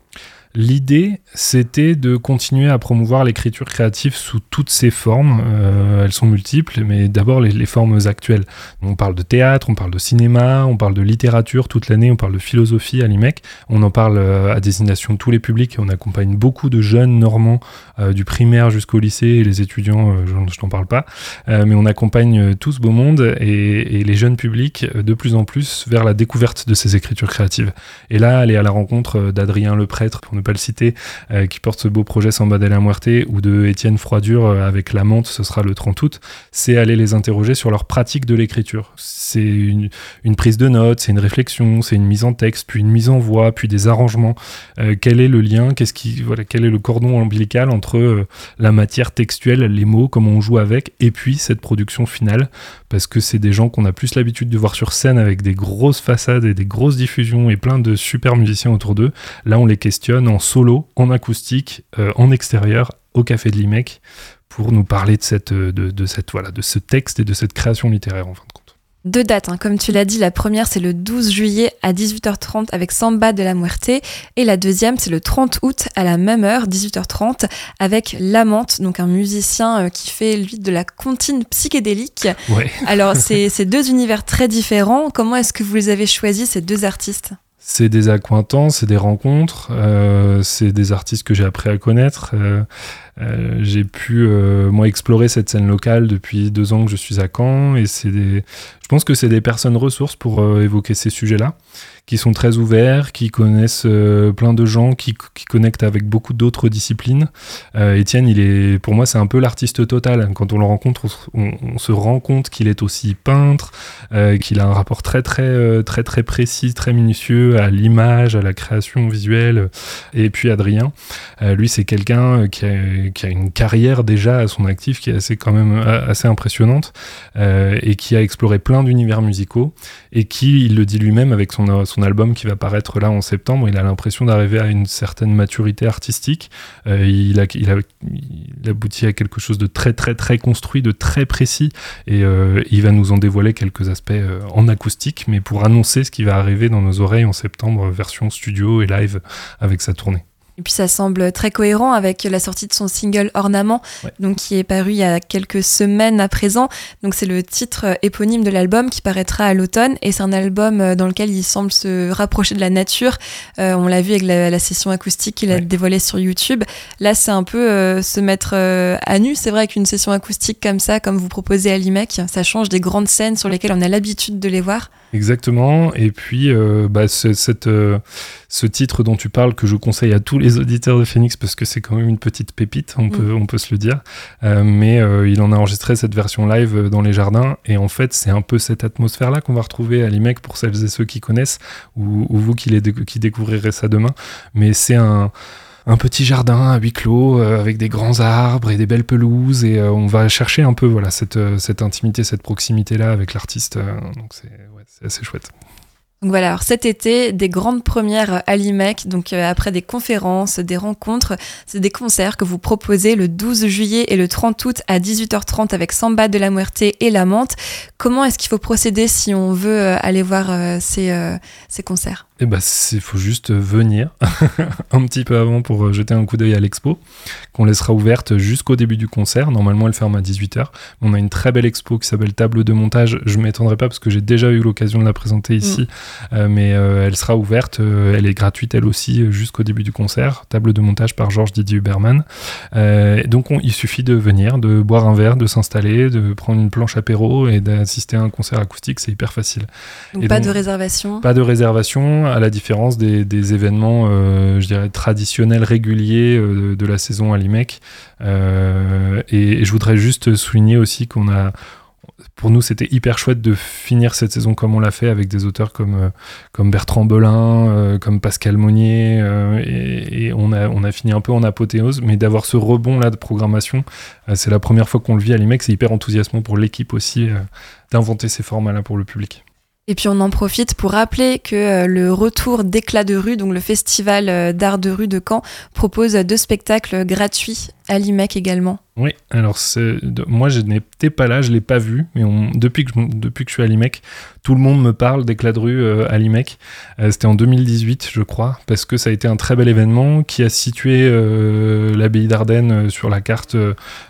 L'idée, c'était de continuer à promouvoir l'écriture créative sous toutes ses formes. Euh, elles sont multiples, mais d'abord les, formes actuelles. On parle de théâtre, on parle de cinéma, on parle de littérature toute l'année, on parle de philosophie à l'IMEC. On en parle euh, à destination de tous les publics on accompagne beaucoup de jeunes normands euh, du primaire jusqu'au lycée et les étudiants, je, je parle pas. Mais on accompagne tout ce beau monde et, les jeunes publics de plus en plus vers la découverte de ces écritures créatives. Et là, aller à la rencontre d'Adrien Le Prêtre, pour ne pas le citer, euh, qui porte ce beau projet Samba de la Muerte, ou de Étienne Froidure euh, avec La Menthe, ce sera le 30 août, c'est aller les interroger sur leur pratique de l'écriture. C'est une, prise de notes, c'est une réflexion, c'est une mise en texte, puis une mise en voix, puis des arrangements. Euh, quel est le lien Qu'est-ce qui, voilà, quel est le cordon ombilical entre la matière textuelle, les mots, comment on joue avec, et puis cette production finale? Parce que c'est des gens qu'on a plus l'habitude de voir sur scène avec des grosses façades et des grosses diffusions et plein de super musiciens autour d'eux. Là, on les questionne en solo, en acoustique, euh, en extérieur, au Café de l'IMEC, pour nous parler de, cette, de, de, cette, voilà, de ce texte et de cette création littéraire en fin de compte. Deux dates, hein. comme tu l'as dit, la première c'est le 12 juillet à 18h30 avec Samba de la Muerte et la deuxième c'est le 30 août à la même heure, 18h30, avec Lamante, donc un musicien euh, qui fait lui de la comptine psychédélique. Ouais. Alors c'est deux univers très différents, comment est-ce que vous les avez choisis ces deux artistes? C'est des accointances, c'est des rencontres, euh, c'est des artistes que j'ai appris à connaître. Euh, euh, j'ai pu, moi, explorer cette scène locale depuis deux ans que je suis à Caen. Et c'est des... je pense que c'est des personnes ressources pour évoquer ces sujets-là, qui sont très ouverts, qui connaissent euh, plein de gens, qui, qui, connectent avec beaucoup d'autres disciplines. Étienne, il est, pour moi, c'est un peu l'artiste total. Quand on le rencontre, on, se rend compte qu'il est aussi peintre, qu'il a un rapport très, très, très, très précis, très minutieux à l'image, à la création visuelle. Et puis Adrien, lui, c'est quelqu'un qui a une carrière déjà à son actif qui est assez quand même assez impressionnante euh, et qui a exploré plein d'univers musicaux et qui, il le dit lui-même avec son album qui va paraître là en septembre, il a l'impression d'arriver à une certaine maturité artistique. Euh, il, a, aboutit à quelque chose de très très très construit, de très précis et euh, il va nous en dévoiler quelques aspects euh, en acoustique, mais pour annoncer ce qui va arriver dans nos oreilles en septembre, version studio et live avec sa tournée. Et puis ça semble très cohérent avec la sortie de son single Ornament, ouais. donc qui est paru il y a quelques semaines à présent. Donc c'est le titre éponyme de l'album qui paraîtra à l'automne et c'est un album dans lequel il semble se rapprocher de la nature. Euh, on l'a vu avec la, la, session acoustique qu'il a ouais. dévoilée sur YouTube. Là c'est un peu euh, se mettre euh, à nu. C'est vrai qu'une session acoustique comme ça, comme vous proposez à l'IMEC, ça change des grandes scènes sur lesquelles on a l'habitude de les voir. Exactement. Et puis, euh, bah, ce, cette, euh, ce titre dont tu parles, que je conseille à tous les auditeurs de Phoenix, parce que c'est quand même une petite pépite, on, mmh. peut, on peut se le dire. Euh, mais il en a enregistré cette version live dans les jardins. Et en fait, c'est un peu cette atmosphère-là qu'on va retrouver à l'IMEC pour celles et ceux qui connaissent, ou, ou vous qui, les, qui découvrirez ça demain. Mais c'est un un petit jardin à huis clos euh, avec des grands arbres et des belles pelouses et euh, on va chercher un peu voilà cette, euh, cette intimité, cette proximité là avec l'artiste. donc c'est ouais, assez chouette. Donc voilà, cet été, des grandes premières à l'IMEC, donc euh, après des conférences, des rencontres, c'est des concerts que vous proposez le 12 juillet et le 30 août à 18h30 avec Samba de la Muerte et La Menthe. Comment est-ce qu'il faut procéder si on veut euh, aller voir euh, ces, ces concerts? Eh ben, il faut juste venir un petit peu avant pour jeter un coup d'œil à l'expo, qu'on laissera ouverte jusqu'au début du concert. Normalement, elle ferme à 18h. On a une très belle expo qui s'appelle Table de montage. Je m'étendrai pas parce que j'ai déjà eu l'occasion de la présenter ici. Mmh. Euh, mais euh, elle sera ouverte, euh, elle est gratuite elle aussi jusqu'au début du concert. Table de montage par Georges Didier Huberman. donc on, il suffit de venir, de boire un verre, de s'installer, de prendre une planche apéro et d'assister à un concert acoustique, c'est hyper facile. Donc et pas donc, de réservation? Pas de réservation, à la différence des, événements, je dirais, traditionnels, réguliers de la saison à l'IMEC. Et, et je voudrais juste souligner aussi qu'on a pour nous, c'était hyper chouette de finir cette saison comme on l'a fait avec des auteurs comme, euh, Bertrand Belin, euh, comme Pascal Monnier, euh, et, on, a, fini un peu en apothéose, mais d'avoir ce rebond là de programmation, euh, c'est la première fois qu'on le vit à l'IMEC, c'est hyper enthousiasmant pour l'équipe aussi euh, d'inventer ces formats là pour le public. Et puis on en profite pour rappeler que euh, le retour d'éclat de rue, donc le festival d'art de rue de Caen, propose deux spectacles gratuits à l'IMEC également. Oui, alors moi je n'étais pas là, je l'ai pas vu, mais depuis, que depuis que je suis à l'IMEC, tout le monde me parle d'éclat de rue euh, à l'IMEC. Euh, c'était en 2018, je crois, parce que ça a été un très bel événement qui a situé euh, l'abbaye d'Ardennes sur la carte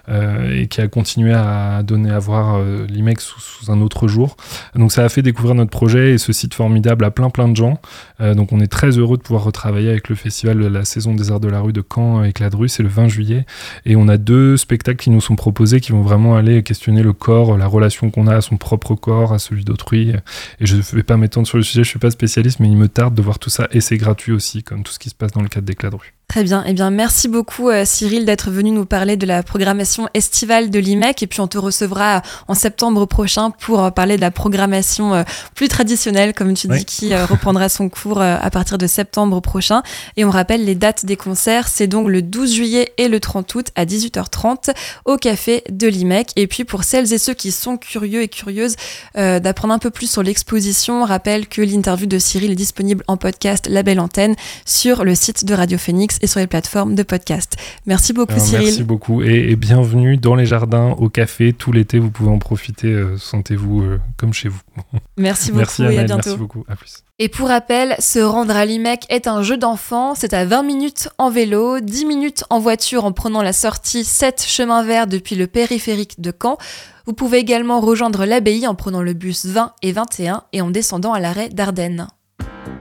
et qui a continué à donner à voir l'IMEC sous, un autre jour. Donc ça a fait découvrir notre projet et ce site formidable à plein plein de gens. donc on est très heureux de pouvoir retravailler avec le festival de la saison des arts de la rue de Caen, éclat de rue, c'est le 20 juillet, et on a deux spectacles qui nous sont proposés qui vont vraiment aller questionner le corps, la relation qu'on a à son propre corps, à celui d'autrui. Et je ne vais pas m'étendre sur le sujet, je suis pas spécialiste, mais il me tarde de voir tout ça et c'est gratuit aussi, comme tout ce qui se passe dans le cadre d'éclat de rue. Très bien. Eh bien, merci beaucoup, euh, Cyril, d'être venu nous parler de la programmation estivale de l'IMEC. Et puis, on te recevra en septembre prochain pour euh, parler de la programmation euh, plus traditionnelle, comme tu dis, qui reprendra son cours à partir de septembre prochain. Et on rappelle les dates des concerts. C'est donc le 12 juillet et le 30 août à 18h30 au café de l'IMEC. Et puis, pour celles et ceux qui sont curieux et curieuses d'apprendre un peu plus sur l'exposition, on rappelle que l'interview de Cyril est disponible en podcast La Belle Antenne sur le site de Radio Phoenix et sur les plateformes de podcast. Merci beaucoup Cyril. Merci beaucoup et, bienvenue dans les jardins au café tout l'été. Vous pouvez en profiter. Euh, sentez-vous euh, comme chez vous. Merci beaucoup et à bientôt. Merci beaucoup. À plus. Et pour rappel, se rendre à l'IMEC est un jeu d'enfant. C'est à 20 minutes en vélo, 10 minutes en voiture en prenant la sortie 7 chemin vert depuis le périphérique de Caen. Vous pouvez également rejoindre l'abbaye en prenant le bus 20 et 21 et en descendant à l'arrêt d'Ardennes.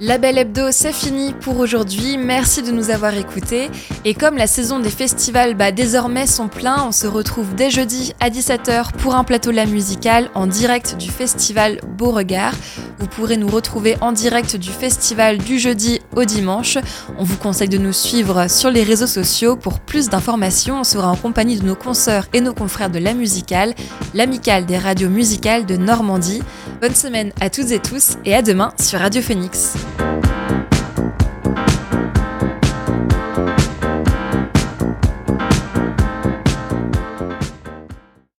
La Belle Hebdo, c'est fini pour aujourd'hui. Merci de nous avoir écoutés. Et comme la saison des festivals bat désormais son plein, on se retrouve dès jeudi à 17h pour un plateau la musical en direct du festival Beauregard. Vous pourrez nous retrouver en direct du festival du jeudi au dimanche. On vous conseille de nous suivre sur les réseaux sociaux. Pour plus d'informations, on sera en compagnie de nos consoeurs et nos confrères de la musicale, l'amicale des radios musicales de Normandie. Bonne semaine à toutes et tous et à demain sur Radio Phoenix. Bye.